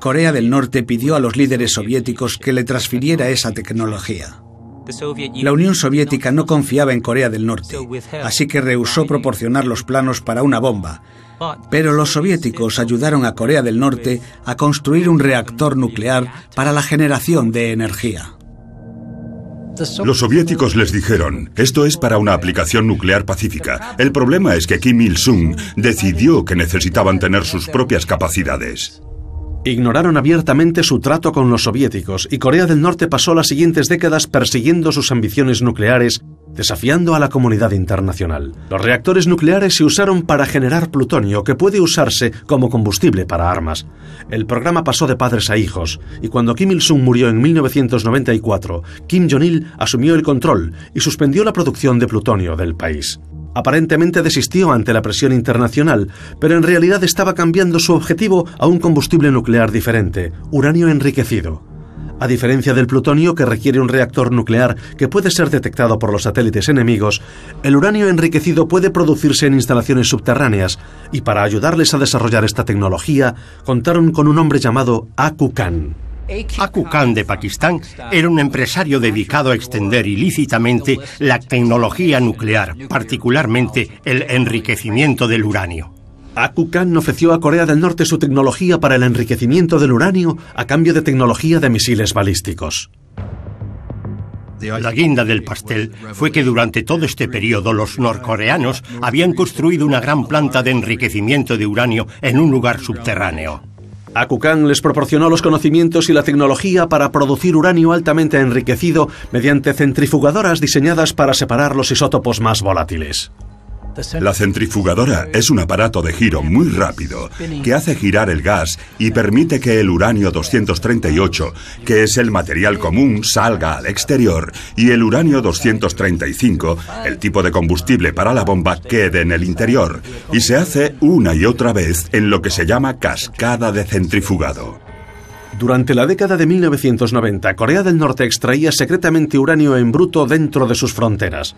Corea del Norte pidió a los líderes soviéticos que le transfiriera esa tecnología. La Unión Soviética no confiaba en Corea del Norte, así que rehusó proporcionar los planos para una bomba. Pero los soviéticos ayudaron a Corea del Norte a construir un reactor nuclear para la generación de energía. Los soviéticos les dijeron, esto es para una aplicación nuclear pacífica. El problema es que Kim Il-sung decidió que necesitaban tener sus propias capacidades. Ignoraron abiertamente su trato con los soviéticos y Corea del Norte pasó las siguientes décadas persiguiendo sus ambiciones nucleares, desafiando a la comunidad internacional. Los reactores nucleares se usaron para generar plutonio que puede usarse como combustible para armas. El programa pasó de padres a hijos y cuando Kim Il-sung murió en 1994, Kim Jong-il asumió el control y suspendió la producción de plutonio del país. Aparentemente desistió ante la presión internacional, pero en realidad estaba cambiando su objetivo a un combustible nuclear diferente, uranio enriquecido. A diferencia del plutonio que requiere un reactor nuclear que puede ser detectado por los satélites enemigos, el uranio enriquecido puede producirse en instalaciones subterráneas y para ayudarles a desarrollar esta tecnología contaron con un hombre llamado Aku Khan. Aku Khan de Pakistán era un empresario dedicado a extender ilícitamente la tecnología nuclear, particularmente el enriquecimiento del uranio. Aku Khan ofreció a Corea del Norte su tecnología para el enriquecimiento del uranio a cambio de tecnología de misiles balísticos. La guinda del pastel fue que durante todo este periodo los norcoreanos habían construido una gran planta de enriquecimiento de uranio en un lugar subterráneo. Akukan les proporcionó los conocimientos y la tecnología para producir uranio altamente enriquecido mediante centrifugadoras diseñadas para separar los isótopos más volátiles. La centrifugadora es un aparato de giro muy rápido que hace girar el gas y permite que el uranio 238, que es el material común, salga al exterior y el uranio 235, el tipo de combustible para la bomba, quede en el interior. Y se hace una y otra vez en lo que se llama cascada de centrifugado. Durante la década de 1990, Corea del Norte extraía secretamente uranio en bruto dentro de sus fronteras.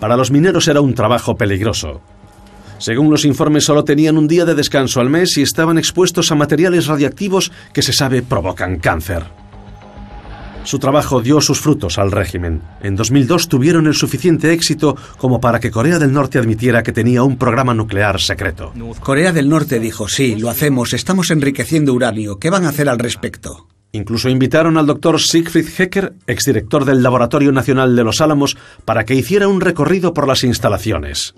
Para los mineros era un trabajo peligroso. Según los informes, solo tenían un día de descanso al mes y estaban expuestos a materiales radiactivos que se sabe provocan cáncer. Su trabajo dio sus frutos al régimen. En 2002 tuvieron el suficiente éxito como para que Corea del Norte admitiera que tenía un programa nuclear secreto. Corea del Norte dijo, sí, lo hacemos, estamos enriqueciendo uranio, ¿qué van a hacer al respecto? Incluso invitaron al doctor Siegfried Hecker, exdirector del Laboratorio Nacional de los Álamos, para que hiciera un recorrido por las instalaciones.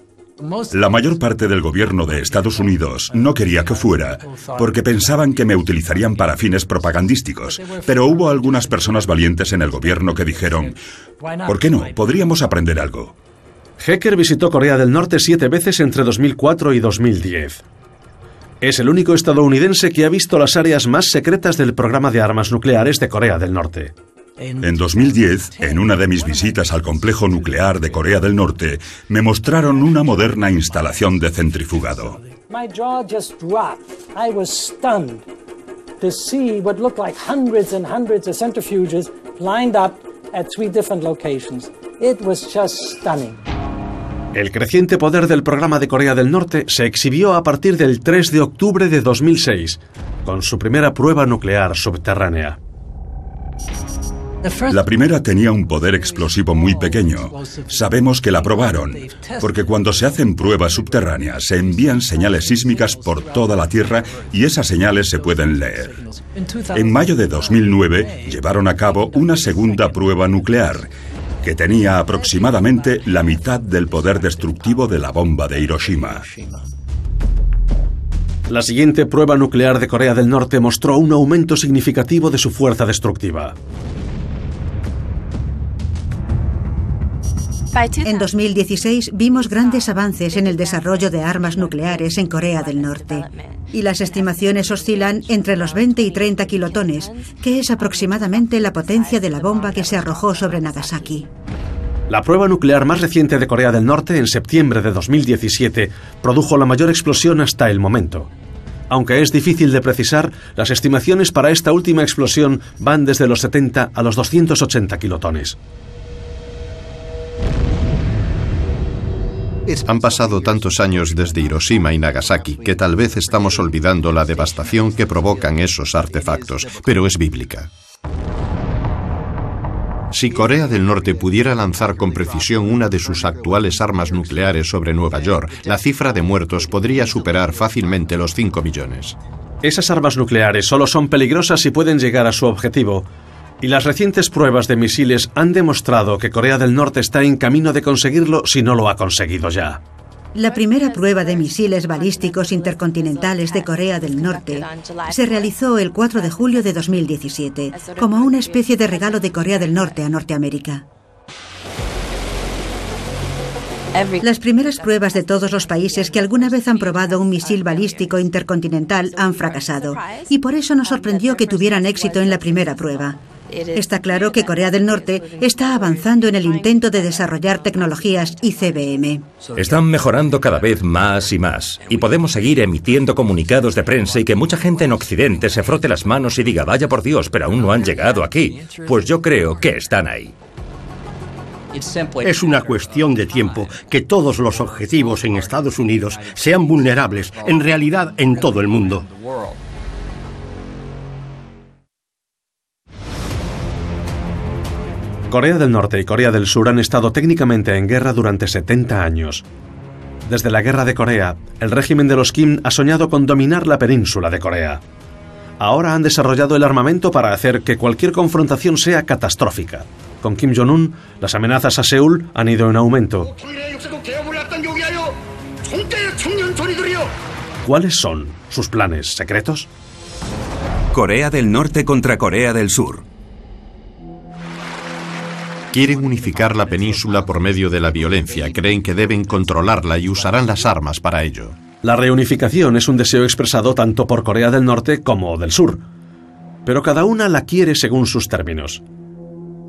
La mayor parte del gobierno de Estados Unidos no quería que fuera, porque pensaban que me utilizarían para fines propagandísticos. Pero hubo algunas personas valientes en el gobierno que dijeron, ¿por qué no? Podríamos aprender algo. Hecker visitó Corea del Norte siete veces entre 2004 y 2010. Es el único estadounidense que ha visto las áreas más secretas del programa de armas nucleares de Corea del Norte. En 2010, en una de mis visitas al complejo nuclear de Corea del Norte, me mostraron una moderna instalación de centrifugado. My jaw just dropped. I was stunned to see what looked like hundreds and hundreds of centrifuges lined up at three different locations. It was just stunning. El creciente poder del programa de Corea del Norte se exhibió a partir del 3 de octubre de 2006, con su primera prueba nuclear subterránea. La primera tenía un poder explosivo muy pequeño. Sabemos que la probaron, porque cuando se hacen pruebas subterráneas se envían señales sísmicas por toda la Tierra y esas señales se pueden leer. En mayo de 2009 llevaron a cabo una segunda prueba nuclear que tenía aproximadamente la mitad del poder destructivo de la bomba de Hiroshima. La siguiente prueba nuclear de Corea del Norte mostró un aumento significativo de su fuerza destructiva. En 2016 vimos grandes avances en el desarrollo de armas nucleares en Corea del Norte y las estimaciones oscilan entre los 20 y 30 kilotones, que es aproximadamente la potencia de la bomba que se arrojó sobre Nagasaki. La prueba nuclear más reciente de Corea del Norte, en septiembre de 2017, produjo la mayor explosión hasta el momento. Aunque es difícil de precisar, las estimaciones para esta última explosión van desde los 70 a los 280 kilotones. Han pasado tantos años desde Hiroshima y Nagasaki que tal vez estamos olvidando la devastación que provocan esos artefactos, pero es bíblica. Si Corea del Norte pudiera lanzar con precisión una de sus actuales armas nucleares sobre Nueva York, la cifra de muertos podría superar fácilmente los 5 millones. Esas armas nucleares solo son peligrosas si pueden llegar a su objetivo. Y las recientes pruebas de misiles han demostrado que Corea del Norte está en camino de conseguirlo si no lo ha conseguido ya. La primera prueba de misiles balísticos intercontinentales de Corea del Norte se realizó el 4 de julio de 2017 como una especie de regalo de Corea del Norte a Norteamérica. Las primeras pruebas de todos los países que alguna vez han probado un misil balístico intercontinental han fracasado y por eso nos sorprendió que tuvieran éxito en la primera prueba. Está claro que Corea del Norte está avanzando en el intento de desarrollar tecnologías ICBM. Están mejorando cada vez más y más. Y podemos seguir emitiendo comunicados de prensa y que mucha gente en Occidente se frote las manos y diga, vaya por Dios, pero aún no han llegado aquí. Pues yo creo que están ahí. Es una cuestión de tiempo que todos los objetivos en Estados Unidos sean vulnerables, en realidad en todo el mundo. Corea del Norte y Corea del Sur han estado técnicamente en guerra durante 70 años. Desde la Guerra de Corea, el régimen de los Kim ha soñado con dominar la península de Corea. Ahora han desarrollado el armamento para hacer que cualquier confrontación sea catastrófica. Con Kim Jong-un, las amenazas a Seúl han ido en aumento. ¿Cuáles son sus planes secretos? Corea del Norte contra Corea del Sur. Quieren unificar la península por medio de la violencia, creen que deben controlarla y usarán las armas para ello. La reunificación es un deseo expresado tanto por Corea del Norte como del Sur, pero cada una la quiere según sus términos.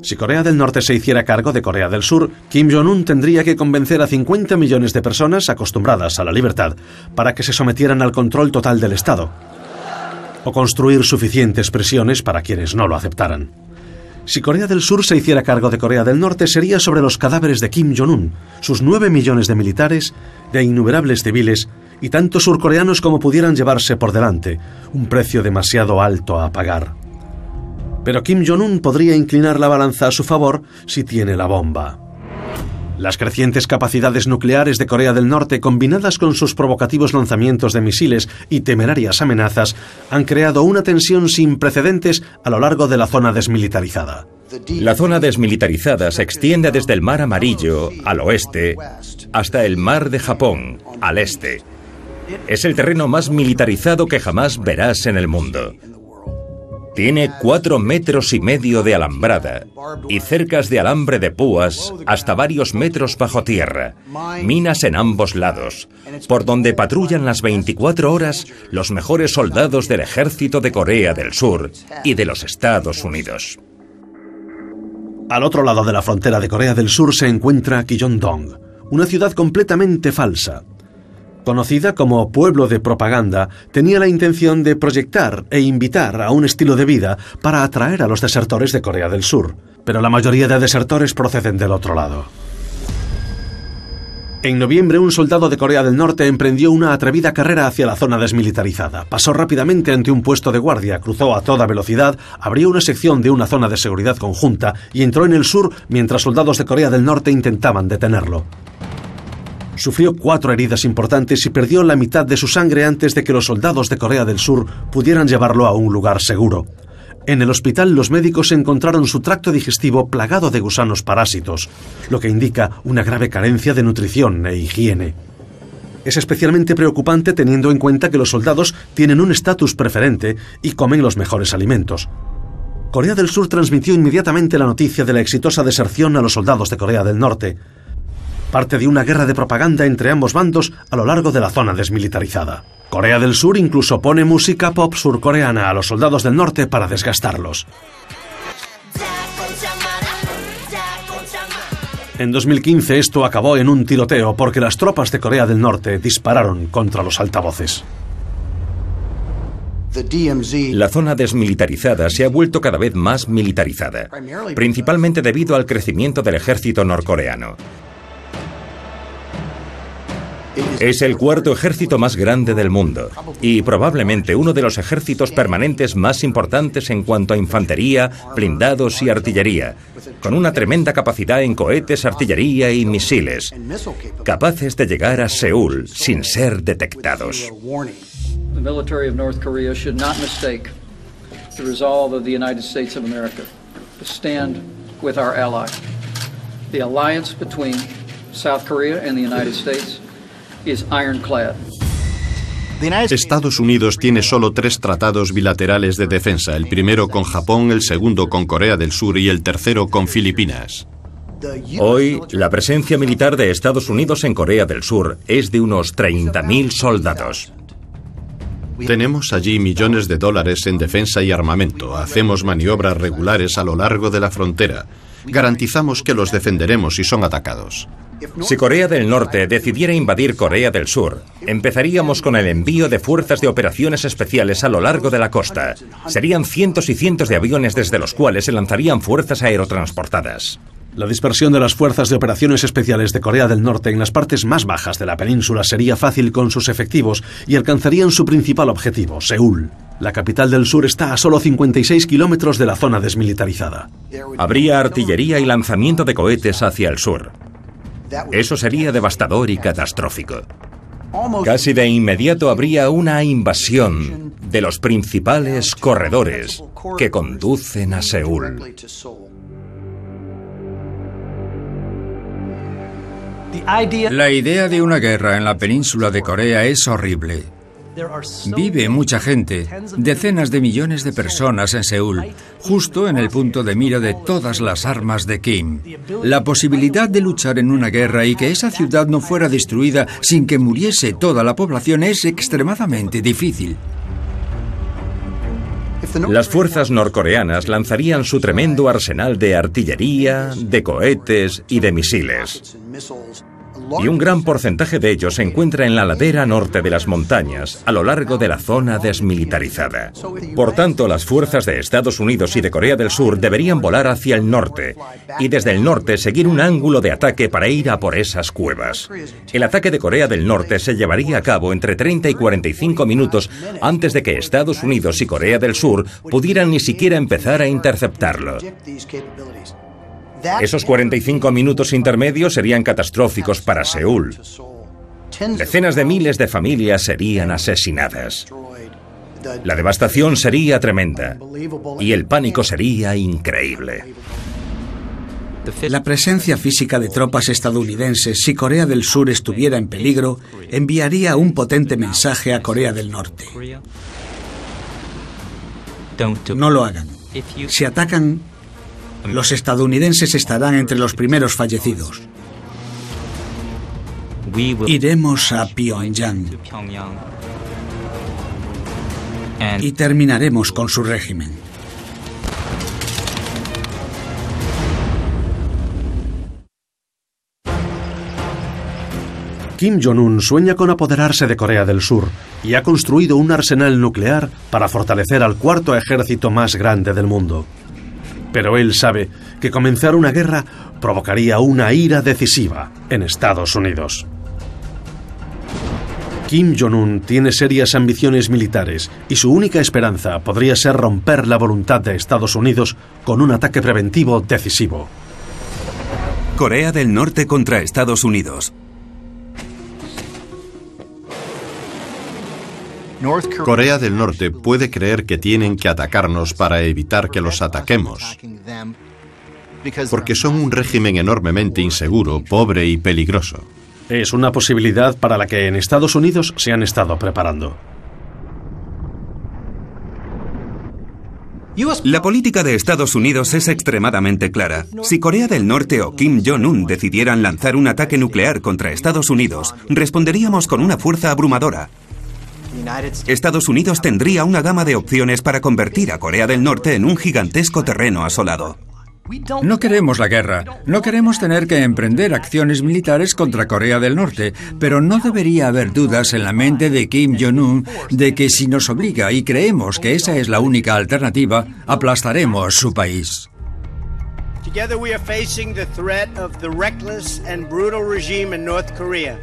Si Corea del Norte se hiciera cargo de Corea del Sur, Kim Jong-un tendría que convencer a 50 millones de personas acostumbradas a la libertad para que se sometieran al control total del Estado, o construir suficientes presiones para quienes no lo aceptaran. Si Corea del Sur se hiciera cargo de Corea del Norte, sería sobre los cadáveres de Kim Jong-un, sus nueve millones de militares, de innumerables civiles y tantos surcoreanos como pudieran llevarse por delante, un precio demasiado alto a pagar. Pero Kim Jong-un podría inclinar la balanza a su favor si tiene la bomba. Las crecientes capacidades nucleares de Corea del Norte, combinadas con sus provocativos lanzamientos de misiles y temerarias amenazas, han creado una tensión sin precedentes a lo largo de la zona desmilitarizada. La zona desmilitarizada se extiende desde el Mar Amarillo, al oeste, hasta el Mar de Japón, al este. Es el terreno más militarizado que jamás verás en el mundo. Tiene cuatro metros y medio de alambrada y cercas de alambre de púas hasta varios metros bajo tierra, minas en ambos lados, por donde patrullan las 24 horas los mejores soldados del ejército de Corea del Sur y de los Estados Unidos. Al otro lado de la frontera de Corea del Sur se encuentra Kijong-dong, una ciudad completamente falsa, conocida como pueblo de propaganda, tenía la intención de proyectar e invitar a un estilo de vida para atraer a los desertores de Corea del Sur, pero la mayoría de desertores proceden del otro lado. En noviembre, un soldado de Corea del Norte emprendió una atrevida carrera hacia la zona desmilitarizada. Pasó rápidamente ante un puesto de guardia, cruzó a toda velocidad, abrió una sección de una zona de seguridad conjunta y entró en el sur mientras soldados de Corea del Norte intentaban detenerlo. Sufrió cuatro heridas importantes y perdió la mitad de su sangre antes de que los soldados de Corea del Sur pudieran llevarlo a un lugar seguro. En el hospital los médicos encontraron su tracto digestivo plagado de gusanos parásitos, lo que indica una grave carencia de nutrición e higiene. Es especialmente preocupante teniendo en cuenta que los soldados tienen un estatus preferente y comen los mejores alimentos. Corea del Sur transmitió inmediatamente la noticia de la exitosa deserción a los soldados de Corea del Norte, parte de una guerra de propaganda entre ambos bandos a lo largo de la zona desmilitarizada. Corea del Sur incluso pone música pop surcoreana a los soldados del norte para desgastarlos. En 2015 esto acabó en un tiroteo porque las tropas de Corea del Norte dispararon contra los altavoces. La zona desmilitarizada se ha vuelto cada vez más militarizada, principalmente debido al crecimiento del ejército norcoreano. Es el cuarto ejército más grande del mundo y probablemente uno de los ejércitos permanentes más importantes en cuanto a infantería, blindados y artillería, con una tremenda capacidad en cohetes, artillería y misiles, capaces de llegar a Seúl sin ser detectados. South Korea and the United States. Estados Unidos tiene solo tres tratados bilaterales de defensa, el primero con Japón, el segundo con Corea del Sur y el tercero con Filipinas. Hoy, la presencia militar de Estados Unidos en Corea del Sur es de unos 30.000 soldados. Tenemos allí millones de dólares en defensa y armamento. Hacemos maniobras regulares a lo largo de la frontera. Garantizamos que los defenderemos si son atacados. Si Corea del Norte decidiera invadir Corea del Sur, empezaríamos con el envío de fuerzas de operaciones especiales a lo largo de la costa. Serían cientos y cientos de aviones desde los cuales se lanzarían fuerzas aerotransportadas. La dispersión de las fuerzas de operaciones especiales de Corea del Norte en las partes más bajas de la península sería fácil con sus efectivos y alcanzarían su principal objetivo, Seúl. La capital del sur está a solo 56 kilómetros de la zona desmilitarizada. Habría artillería y lanzamiento de cohetes hacia el sur. Eso sería devastador y catastrófico. Casi de inmediato habría una invasión de los principales corredores que conducen a Seúl. La idea de una guerra en la península de Corea es horrible. Vive mucha gente, decenas de millones de personas en Seúl, justo en el punto de mira de todas las armas de Kim. La posibilidad de luchar en una guerra y que esa ciudad no fuera destruida sin que muriese toda la población es extremadamente difícil. Las fuerzas norcoreanas lanzarían su tremendo arsenal de artillería, de cohetes y de misiles y un gran porcentaje de ellos se encuentra en la ladera norte de las montañas, a lo largo de la zona desmilitarizada. Por tanto, las fuerzas de Estados Unidos y de Corea del Sur deberían volar hacia el norte y desde el norte seguir un ángulo de ataque para ir a por esas cuevas. El ataque de Corea del Norte se llevaría a cabo entre 30 y 45 minutos antes de que Estados Unidos y Corea del Sur pudieran ni siquiera empezar a interceptarlo. Esos 45 minutos intermedios serían catastróficos para Seúl. Decenas de miles de familias serían asesinadas. La devastación sería tremenda y el pánico sería increíble. La presencia física de tropas estadounidenses, si Corea del Sur estuviera en peligro, enviaría un potente mensaje a Corea del Norte. No lo hagan. Si atacan, los estadounidenses estarán entre los primeros fallecidos. Iremos a Pyongyang y terminaremos con su régimen. Kim Jong-un sueña con apoderarse de Corea del Sur y ha construido un arsenal nuclear para fortalecer al cuarto ejército más grande del mundo. Pero él sabe que comenzar una guerra provocaría una ira decisiva en Estados Unidos. Kim Jong-un tiene serias ambiciones militares y su única esperanza podría ser romper la voluntad de Estados Unidos con un ataque preventivo decisivo. Corea del Norte contra Estados Unidos. Corea del Norte puede creer que tienen que atacarnos para evitar que los ataquemos, porque son un régimen enormemente inseguro, pobre y peligroso. Es una posibilidad para la que en Estados Unidos se han estado preparando. La política de Estados Unidos es extremadamente clara. Si Corea del Norte o Kim Jong-un decidieran lanzar un ataque nuclear contra Estados Unidos, responderíamos con una fuerza abrumadora. Estados Unidos tendría una gama de opciones para convertir a Corea del Norte en un gigantesco terreno asolado. No queremos la guerra, no queremos tener que emprender acciones militares contra Corea del Norte, pero no debería haber dudas en la mente de Kim Jong-un de que si nos obliga y creemos que esa es la única alternativa, aplastaremos su país. Together we are facing the threat of the reckless and brutal regime in North Korea.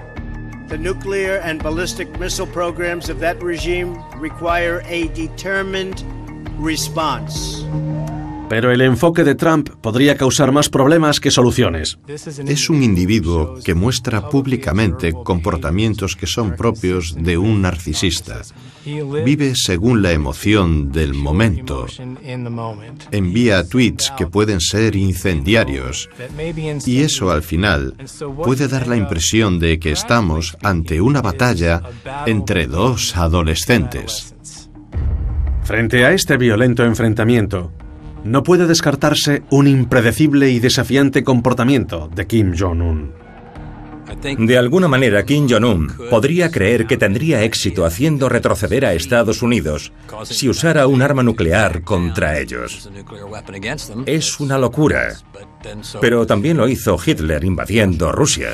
The nuclear and ballistic missile programs of that regime require a determined response. Pero el enfoque de Trump podría causar más problemas que soluciones. Es un individuo que muestra públicamente comportamientos que son propios de un narcisista. Vive según la emoción del momento. Envía tweets que pueden ser incendiarios. Y eso al final puede dar la impresión de que estamos ante una batalla entre dos adolescentes. Frente a este violento enfrentamiento, no puede descartarse un impredecible y desafiante comportamiento de Kim Jong-un. De alguna manera, Kim Jong-un podría creer que tendría éxito haciendo retroceder a Estados Unidos si usara un arma nuclear contra ellos. Es una locura. Pero también lo hizo Hitler invadiendo Rusia.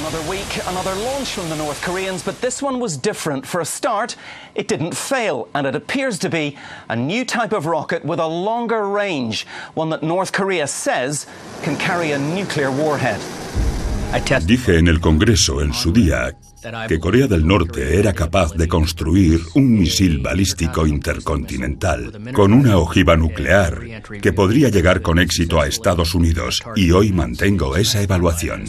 Another week, another launch from the North Koreans, but this one was different. For a start, it didn't fail, and it appears to be a new type of rocket with a longer range, one that North Korea says can carry a nuclear warhead. Dije en el Congreso en su día que Corea del Norte era capaz de construir un misil balístico intercontinental con una ojiva nuclear que podría llegar con éxito a Estados Unidos y hoy mantengo esa evaluación.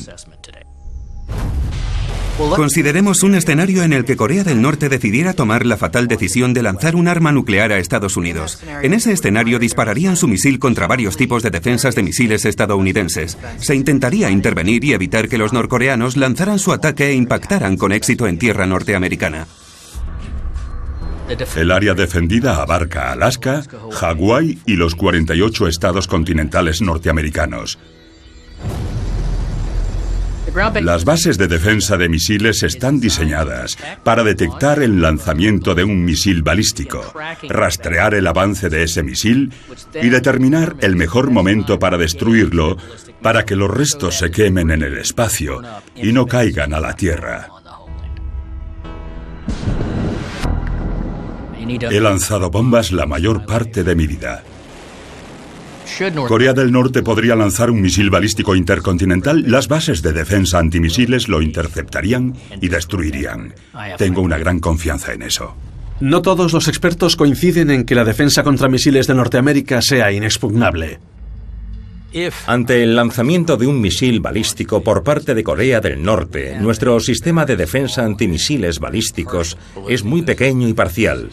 Consideremos un escenario en el que Corea del Norte decidiera tomar la fatal decisión de lanzar un arma nuclear a Estados Unidos. En ese escenario dispararían su misil contra varios tipos de defensas de misiles estadounidenses. Se intentaría intervenir y evitar que los norcoreanos lanzaran su ataque e impactaran con éxito en tierra norteamericana. El área defendida abarca Alaska, Hawái y los 48 estados continentales norteamericanos. Las bases de defensa de misiles están diseñadas para detectar el lanzamiento de un misil balístico, rastrear el avance de ese misil y determinar el mejor momento para destruirlo para que los restos se quemen en el espacio y no caigan a la Tierra. He lanzado bombas la mayor parte de mi vida. Corea del Norte podría lanzar un misil balístico intercontinental, las bases de defensa antimisiles lo interceptarían y destruirían. Tengo una gran confianza en eso. No todos los expertos coinciden en que la defensa contra misiles de Norteamérica sea inexpugnable. Ante el lanzamiento de un misil balístico por parte de Corea del Norte, nuestro sistema de defensa antimisiles balísticos es muy pequeño y parcial.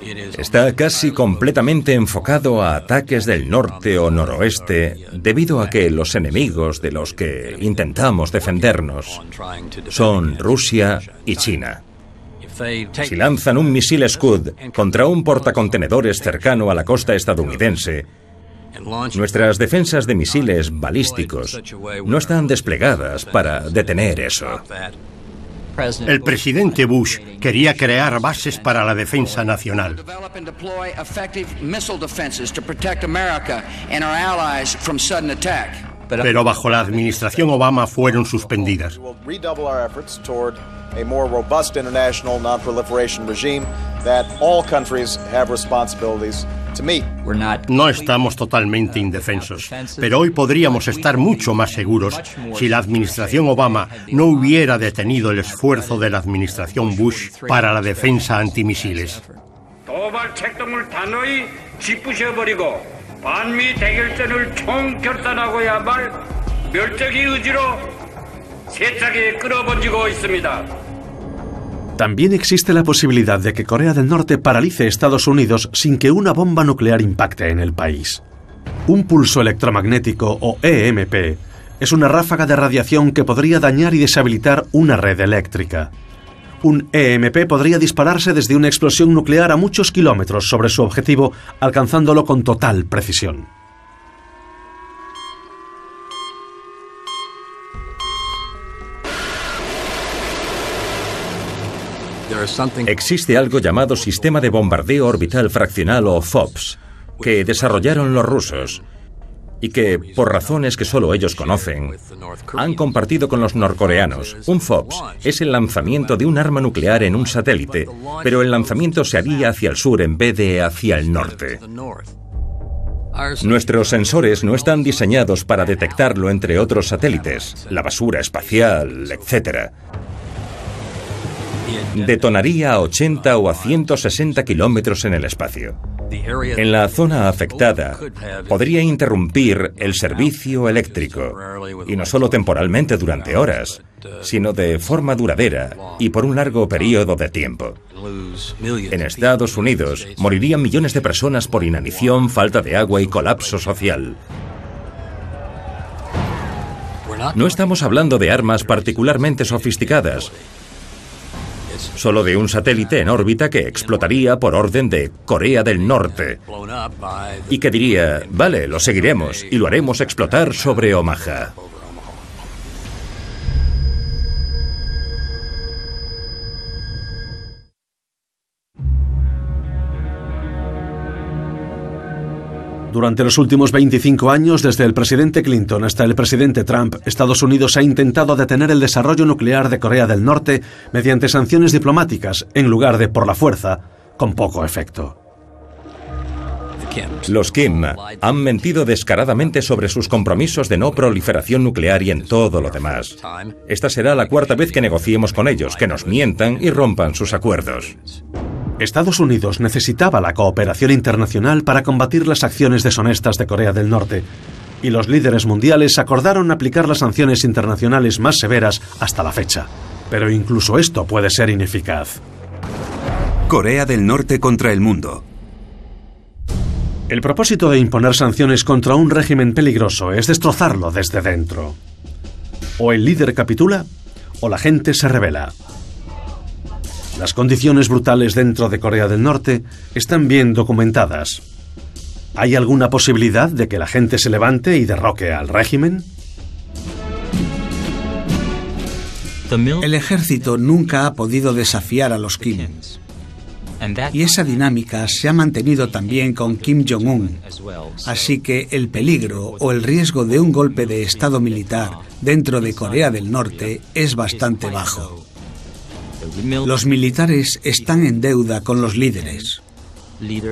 Está casi completamente enfocado a ataques del norte o noroeste debido a que los enemigos de los que intentamos defendernos son Rusia y China. Si lanzan un misil Scud contra un portacontenedores cercano a la costa estadounidense, nuestras defensas de misiles balísticos no están desplegadas para detener eso. El presidente Bush quería crear bases para la defensa nacional. Pero bajo la administración Obama fueron suspendidas. No estamos totalmente indefensos, pero hoy podríamos estar mucho más seguros si la administración Obama no hubiera detenido el esfuerzo de la administración Bush para la defensa antimisiles. También existe la posibilidad de que Corea del Norte paralice Estados Unidos sin que una bomba nuclear impacte en el país. Un pulso electromagnético o EMP es una ráfaga de radiación que podría dañar y deshabilitar una red eléctrica. Un EMP podría dispararse desde una explosión nuclear a muchos kilómetros sobre su objetivo, alcanzándolo con total precisión. Existe algo llamado Sistema de Bombardeo Orbital Fraccional o FOBS, que desarrollaron los rusos. y que, por razones que solo ellos conocen, han compartido con los norcoreanos. Un FOBS es el lanzamiento de un arma nuclear en un satélite, pero el lanzamiento se haría hacia el sur en vez de hacia el norte. Nuestros sensores no están diseñados para detectarlo entre otros satélites, la basura espacial, etc. Detonaría a 80 o a 160 kilómetros en el espacio. En la zona afectada podría interrumpir el servicio eléctrico, y no solo temporalmente durante horas, sino de forma duradera y por un largo periodo de tiempo. En Estados Unidos morirían millones de personas por inanición, falta de agua y colapso social. No estamos hablando de armas particularmente sofisticadas, solo de un satélite en órbita que explotaría por orden de Corea del Norte y que diría, vale, lo seguiremos y lo haremos explotar sobre Omaha. Durante los últimos 25 años, desde el presidente Clinton hasta el presidente Trump, Estados Unidos ha intentado detener el desarrollo nuclear de Corea del Norte mediante sanciones diplomáticas, en lugar de por la fuerza, con poco efecto. Los Kim han mentido descaradamente sobre sus compromisos de no proliferación nuclear y en todo lo demás. Esta será la cuarta vez que negociemos con ellos, que nos mientan y rompan sus acuerdos. Estados Unidos necesitaba la cooperación internacional para combatir las acciones deshonestas de Corea del Norte, y los líderes mundiales acordaron aplicar las sanciones internacionales más severas hasta la fecha. Pero incluso esto puede ser ineficaz. Corea del Norte contra el mundo. El propósito de imponer sanciones contra un régimen peligroso es destrozarlo desde dentro. O el líder capitula o la gente se revela. Las condiciones brutales dentro de Corea del Norte están bien documentadas. ¿Hay alguna posibilidad de que la gente se levante y derroque al régimen? El ejército nunca ha podido desafiar a los Kim. Y esa dinámica se ha mantenido también con Kim Jong-un. Así que el peligro o el riesgo de un golpe de Estado militar dentro de Corea del Norte es bastante bajo. Los militares están en deuda con los líderes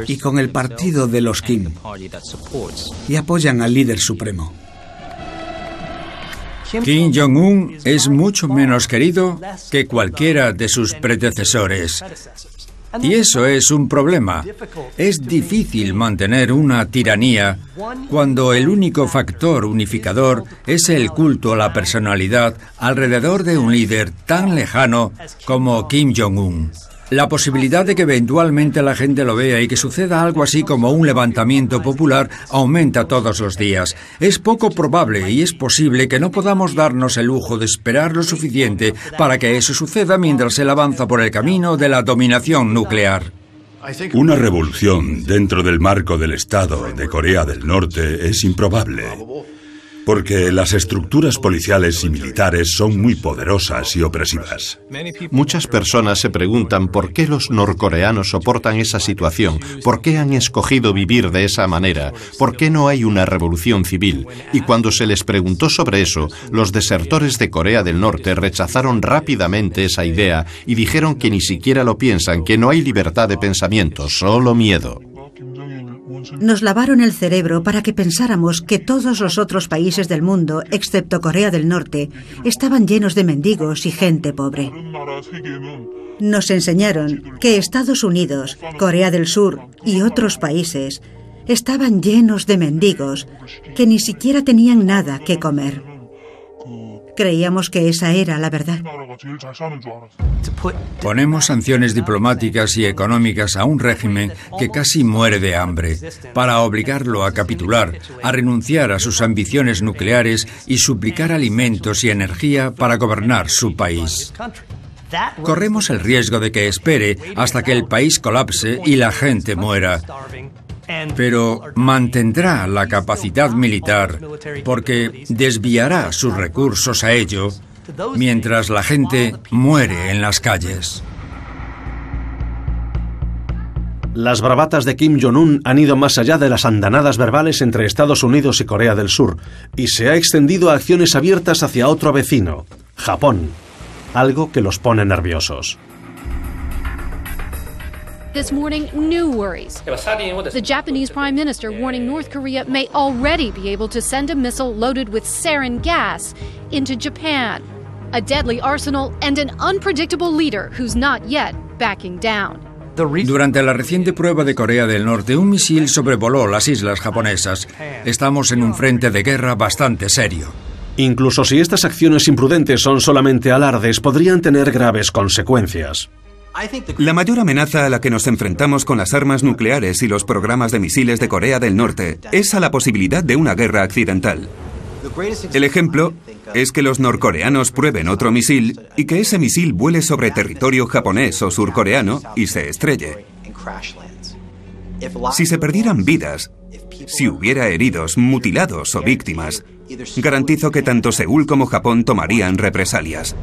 y con el partido de los Kim y apoyan al líder supremo. Kim Jong-un es mucho menos querido que cualquiera de sus predecesores. Y eso es un problema. Es difícil mantener una tiranía cuando el único factor unificador es el culto a la personalidad alrededor de un líder tan lejano como Kim Jong-un. La posibilidad de que eventualmente la gente lo vea y que suceda algo así como un levantamiento popular aumenta todos los días. Es poco probable y es posible que no podamos darnos el lujo de esperar lo suficiente para que eso suceda mientras él avanza por el camino de la dominación nuclear. Una revolución dentro del marco del Estado de Corea del Norte es improbable. Porque las estructuras policiales y militares son muy poderosas y opresivas. Muchas personas se preguntan por qué los norcoreanos soportan esa situación, por qué han escogido vivir de esa manera, por qué no hay una revolución civil. Y cuando se les preguntó sobre eso, los desertores de Corea del Norte rechazaron rápidamente esa idea y dijeron que ni siquiera lo piensan, que no hay libertad de pensamiento, solo miedo. Nos lavaron el cerebro para que pensáramos que todos los otros países del mundo, excepto Corea del Norte, estaban llenos de mendigos y gente pobre. Nos enseñaron que Estados Unidos, Corea del Sur y otros países estaban llenos de mendigos que ni siquiera tenían nada que comer. Creíamos que esa era la verdad. Ponemos sanciones diplomáticas y económicas a un régimen que casi muere de hambre para obligarlo a capitular, a renunciar a sus ambiciones nucleares y suplicar alimentos y energía para gobernar su país. Corremos el riesgo de que espere hasta que el país colapse y la gente muera pero mantendrá la capacidad militar porque desviará sus recursos a ello mientras la gente muere en las calles. Las bravatas de Kim Jong-un han ido más allá de las andanadas verbales entre Estados Unidos y Corea del Sur y se ha extendido a acciones abiertas hacia otro vecino, Japón, algo que los pone nerviosos. This morning, new worries. The Japanese Prime Minister warning North Korea may already be able to send a missile loaded with sarin gas into Japan. A deadly arsenal and an unpredictable leader who's not yet backing down. Durante la reciente prueba de Corea del Norte, un misil sobrevoló las islas japonesas. Estamos en un frente de guerra bastante serio. Incluso si estas acciones imprudentes son solamente alardes, podrían tener graves consecuencias. La mayor amenaza a la que nos enfrentamos con las armas nucleares y los programas de misiles de Corea del Norte es a la posibilidad de una guerra accidental. El ejemplo es que los norcoreanos prueben otro misil y que ese misil vuele sobre territorio japonés o surcoreano y se estrelle. Si se perdieran vidas, si hubiera heridos, mutilados o víctimas, garantizo que tanto Seúl como Japón tomarían represalias.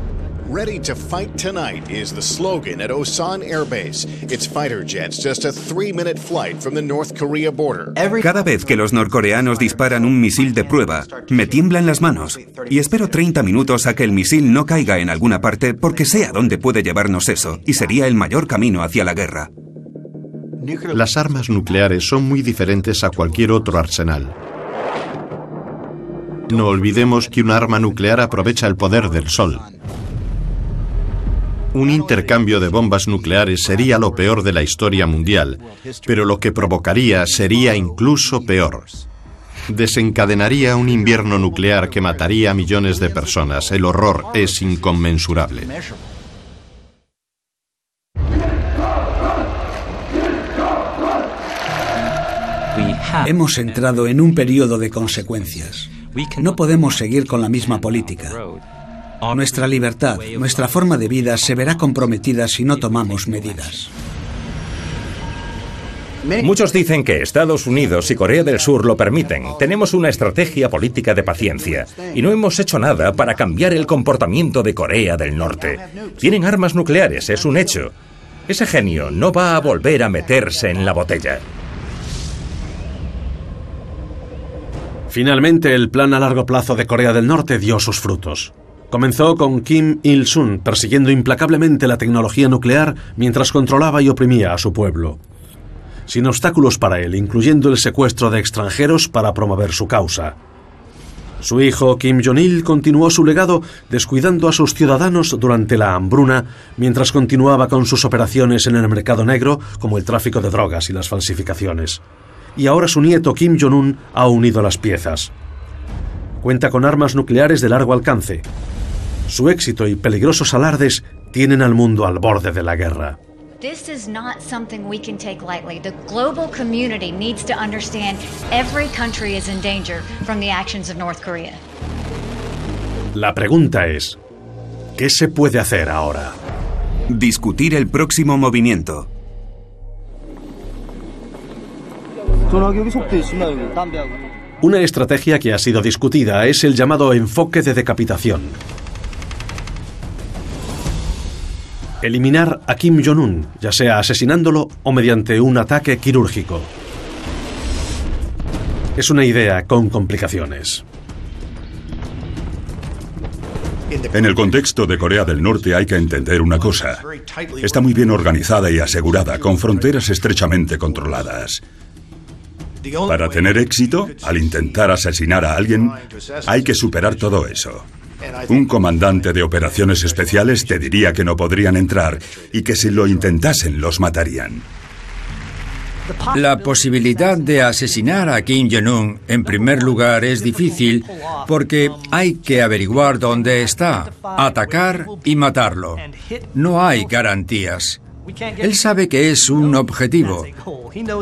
Ready to fight tonight is the slogan at Osan Air Base. It's fighter jets just a three-minute flight from the North Korea border. Cada vez que los norcoreanos disparan un misil de prueba, me tiemblan las manos y espero 30 minutos a que el misil no caiga en alguna parte porque sé a dónde puede llevarnos eso y sería el mayor camino hacia la guerra. Las armas nucleares son muy diferentes a cualquier otro arsenal. No olvidemos que un arma nuclear aprovecha el poder del sol. Un intercambio de bombas nucleares sería lo peor de la historia mundial, pero lo que provocaría sería incluso peor. Desencadenaría un invierno nuclear que mataría a millones de personas. El horror es inconmensurable. Hemos entrado en un periodo de consecuencias. No podemos seguir con la misma política. Nuestra libertad, nuestra forma de vida se verá comprometida si no tomamos medidas. Muchos dicen que Estados Unidos y Corea del Sur lo permiten. Tenemos una estrategia política de paciencia y no hemos hecho nada para cambiar el comportamiento de Corea del Norte. Tienen armas nucleares, es un hecho. Ese genio no va a volver a meterse en la botella. Finalmente, el plan a largo plazo de Corea del Norte dio sus frutos. Comenzó con Kim Il-sung persiguiendo implacablemente la tecnología nuclear mientras controlaba y oprimía a su pueblo. Sin obstáculos para él, incluyendo el secuestro de extranjeros para promover su causa. Su hijo Kim Jong-il continuó su legado descuidando a sus ciudadanos durante la hambruna mientras continuaba con sus operaciones en el mercado negro como el tráfico de drogas y las falsificaciones. Y ahora su nieto Kim Jong-un ha unido las piezas. Cuenta con armas nucleares de largo alcance. Su éxito y peligrosos alardes tienen al mundo al borde de la guerra. This is not something we can take lightly. The global community needs to understand every country is in danger from the actions of North Korea. La pregunta es, ¿qué se puede hacer ahora? Discutir el próximo movimiento. Una estrategia que ha sido discutida es el llamado enfoque de decapitación. Eliminar a Kim Jong-un, ya sea asesinándolo o mediante un ataque quirúrgico. Es una idea con complicaciones. En el contexto de Corea del Norte hay que entender una cosa. Está muy bien organizada y asegurada, con fronteras estrechamente controladas. Para tener éxito, al intentar asesinar a alguien, hay que superar todo eso. Un comandante de operaciones especiales te diría que no podrían entrar y que si lo intentasen los matarían. La posibilidad de asesinar a Kim Jong-un, en primer lugar, es difícil porque hay que averiguar dónde está, atacar y matarlo. No hay garantías. Él sabe que es un objetivo,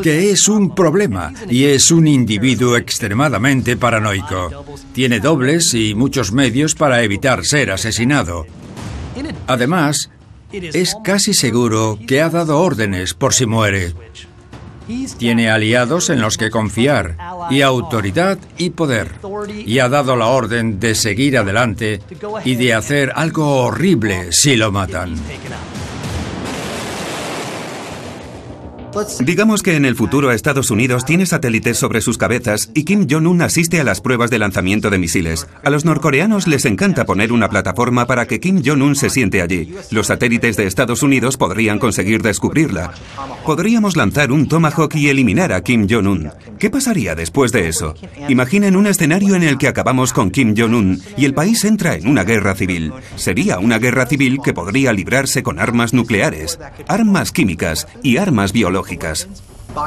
que es un problema y es un individuo extremadamente paranoico. Tiene dobles y muchos medios para evitar ser asesinado. Además, es casi seguro que ha dado órdenes por si muere. Tiene aliados en los que confiar, y autoridad y poder. Y ha dado la orden de seguir adelante y de hacer algo horrible si lo matan. Digamos que en el futuro Estados Unidos tiene satélites sobre sus cabezas y Kim Jong-un asiste a las pruebas de lanzamiento de misiles. A los norcoreanos les encanta poner una plataforma para que Kim Jong-un se siente allí. Los satélites de Estados Unidos podrían conseguir descubrirla. Podríamos lanzar un Tomahawk y eliminar a Kim Jong-un. ¿Qué pasaría después de eso? Imaginen un escenario en el que acabamos con Kim Jong-un y el país entra en una guerra civil. Sería una guerra civil que podría librarse con armas nucleares, armas químicas y armas biológicas.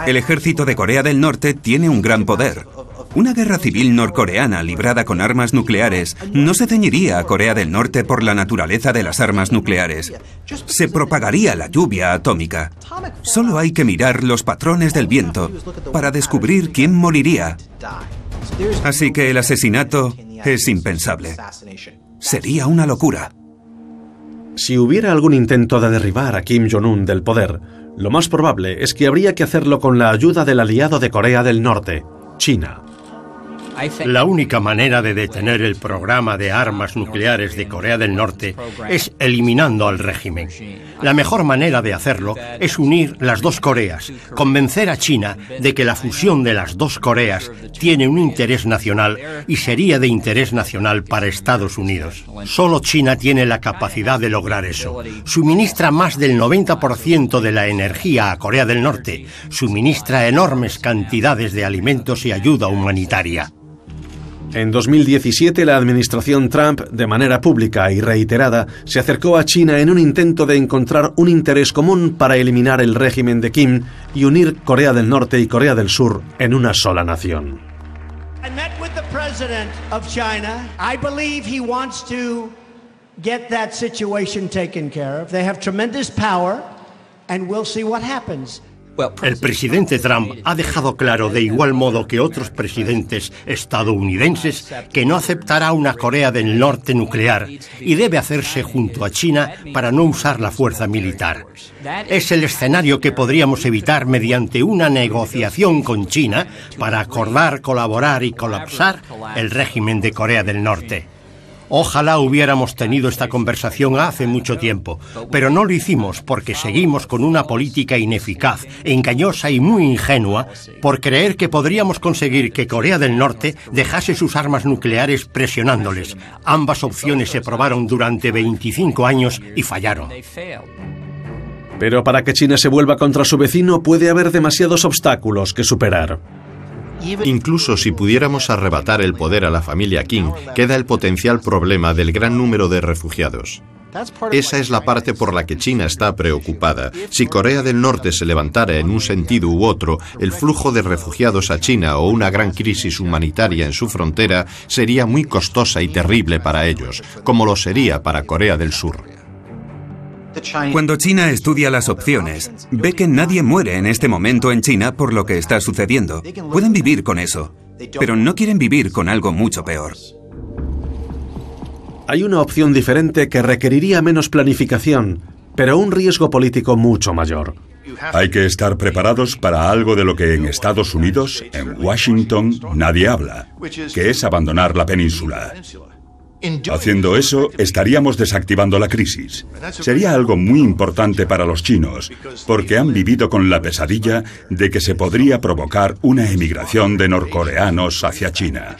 El ejército de Corea del Norte tiene un gran poder. Una guerra civil norcoreana librada con armas nucleares no se ceñiría a Corea del Norte por la naturaleza de las armas nucleares. Se propagaría la lluvia atómica. Solo hay que mirar los patrones del viento para descubrir quién moriría. Así que el asesinato es impensable. Sería una locura. Si hubiera algún intento de derribar a Kim Jong-un del poder, lo más probable es que habría que hacerlo con la ayuda del aliado de Corea del Norte, China. La única manera de detener el programa de armas nucleares de Corea del Norte es eliminando al régimen. La mejor manera de hacerlo es unir las dos Coreas, convencer a China de que la fusión de las dos Coreas tiene un interés nacional y sería de interés nacional para Estados Unidos. Solo China tiene la capacidad de lograr eso. Suministra más del 90% de la energía a Corea del Norte, suministra enormes cantidades de alimentos y ayuda humanitaria. En 2017, la administración Trump, de manera pública y reiterada, se acercó a China en un intento de encontrar un interés común para eliminar el régimen de Kim y unir Corea del Norte y Corea del Sur en una sola nación. Get that situation taken care of. They have tremendous power, and we'll see what happens. El presidente Trump ha dejado claro de igual modo que otros presidentes estadounidenses que no aceptará una Corea del Norte nuclear y debe hacerse junto a China para no usar la fuerza militar. Es el escenario que podríamos evitar mediante una negociación con China para acordar, colaborar y colapsar el régimen de Corea del Norte. Ojalá hubiéramos tenido esta conversación hace mucho tiempo, pero no lo hicimos porque seguimos con una política ineficaz, engañosa y muy ingenua por creer que podríamos conseguir que Corea del Norte dejase sus armas nucleares presionándoles. Ambas opciones se probaron durante 25 años y fallaron. Pero para que China se vuelva contra su vecino puede haber demasiados obstáculos que superar. Incluso si pudiéramos arrebatar el poder a la familia King, queda el potencial problema del gran número de refugiados. Esa es la parte por la que China está preocupada. Si Corea del Norte se levantara en un sentido u otro, el flujo de refugiados a China o una gran crisis humanitaria en su frontera sería muy costosa y terrible para ellos, como lo sería para Corea del Sur. Cuando China estudia las opciones, ve que nadie muere en este momento en China por lo que está sucediendo. Pueden vivir con eso, pero no quieren vivir con algo mucho peor. Hay una opción diferente que requeriría menos planificación, pero un riesgo político mucho mayor. Hay que estar preparados para algo de lo que en Estados Unidos, en Washington, nadie habla, que es abandonar la península. Haciendo eso, estaríamos desactivando la crisis. Sería algo muy importante para los chinos, porque han vivido con la pesadilla de que se podría provocar una emigración de norcoreanos hacia China.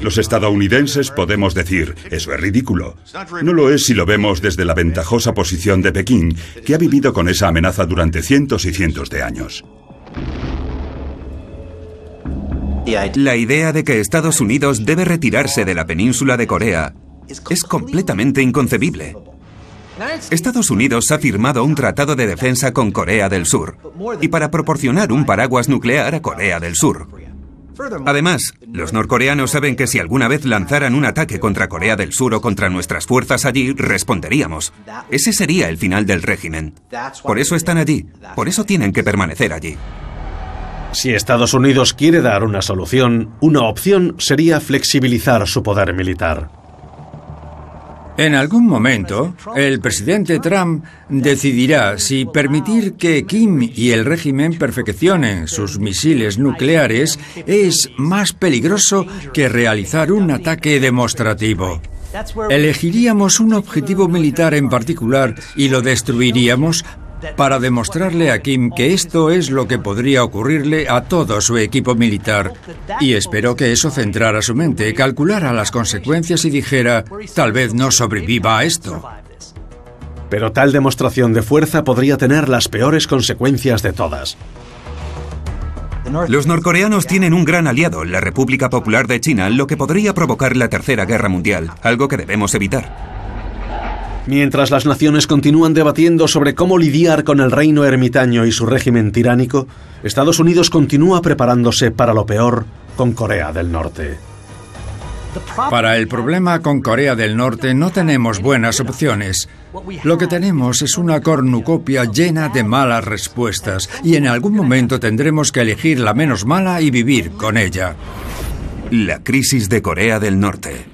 Los estadounidenses podemos decir, eso es ridículo. No lo es si lo vemos desde la ventajosa posición de Pekín, que ha vivido con esa amenaza durante cientos y cientos de años. La idea de que Estados Unidos debe retirarse de la península de Corea es completamente inconcebible. Estados Unidos ha firmado un tratado de defensa con Corea del Sur y para proporcionar un paraguas nuclear a Corea del Sur. Además, los norcoreanos saben que si alguna vez lanzaran un ataque contra Corea del Sur o contra nuestras fuerzas allí, responderíamos. Ese sería el final del régimen. Por eso están allí, por eso tienen que permanecer allí. Si Estados Unidos quiere dar una solución, una opción sería flexibilizar su poder militar. En algún momento, el presidente Trump decidirá si permitir que Kim y el régimen perfeccionen sus misiles nucleares es más peligroso que realizar un ataque demostrativo. Elegiríamos un objetivo militar en particular y lo destruiríamos para demostrarle a Kim que esto es lo que podría ocurrirle a todo su equipo militar. Y esperó que eso centrara su mente, calculara las consecuencias y dijera, tal vez no sobreviva a esto. Pero tal demostración de fuerza podría tener las peores consecuencias de todas. Los norcoreanos tienen un gran aliado, la República Popular de China, lo que podría provocar la Tercera Guerra Mundial, algo que debemos evitar. Mientras las naciones continúan debatiendo sobre cómo lidiar con el reino ermitaño y su régimen tiránico, Estados Unidos continúa preparándose para lo peor con Corea del Norte. Para el problema con Corea del Norte no tenemos buenas opciones. Lo que tenemos es una cornucopia llena de malas respuestas y en algún momento tendremos que elegir la menos mala y vivir con ella. La crisis de Corea del Norte.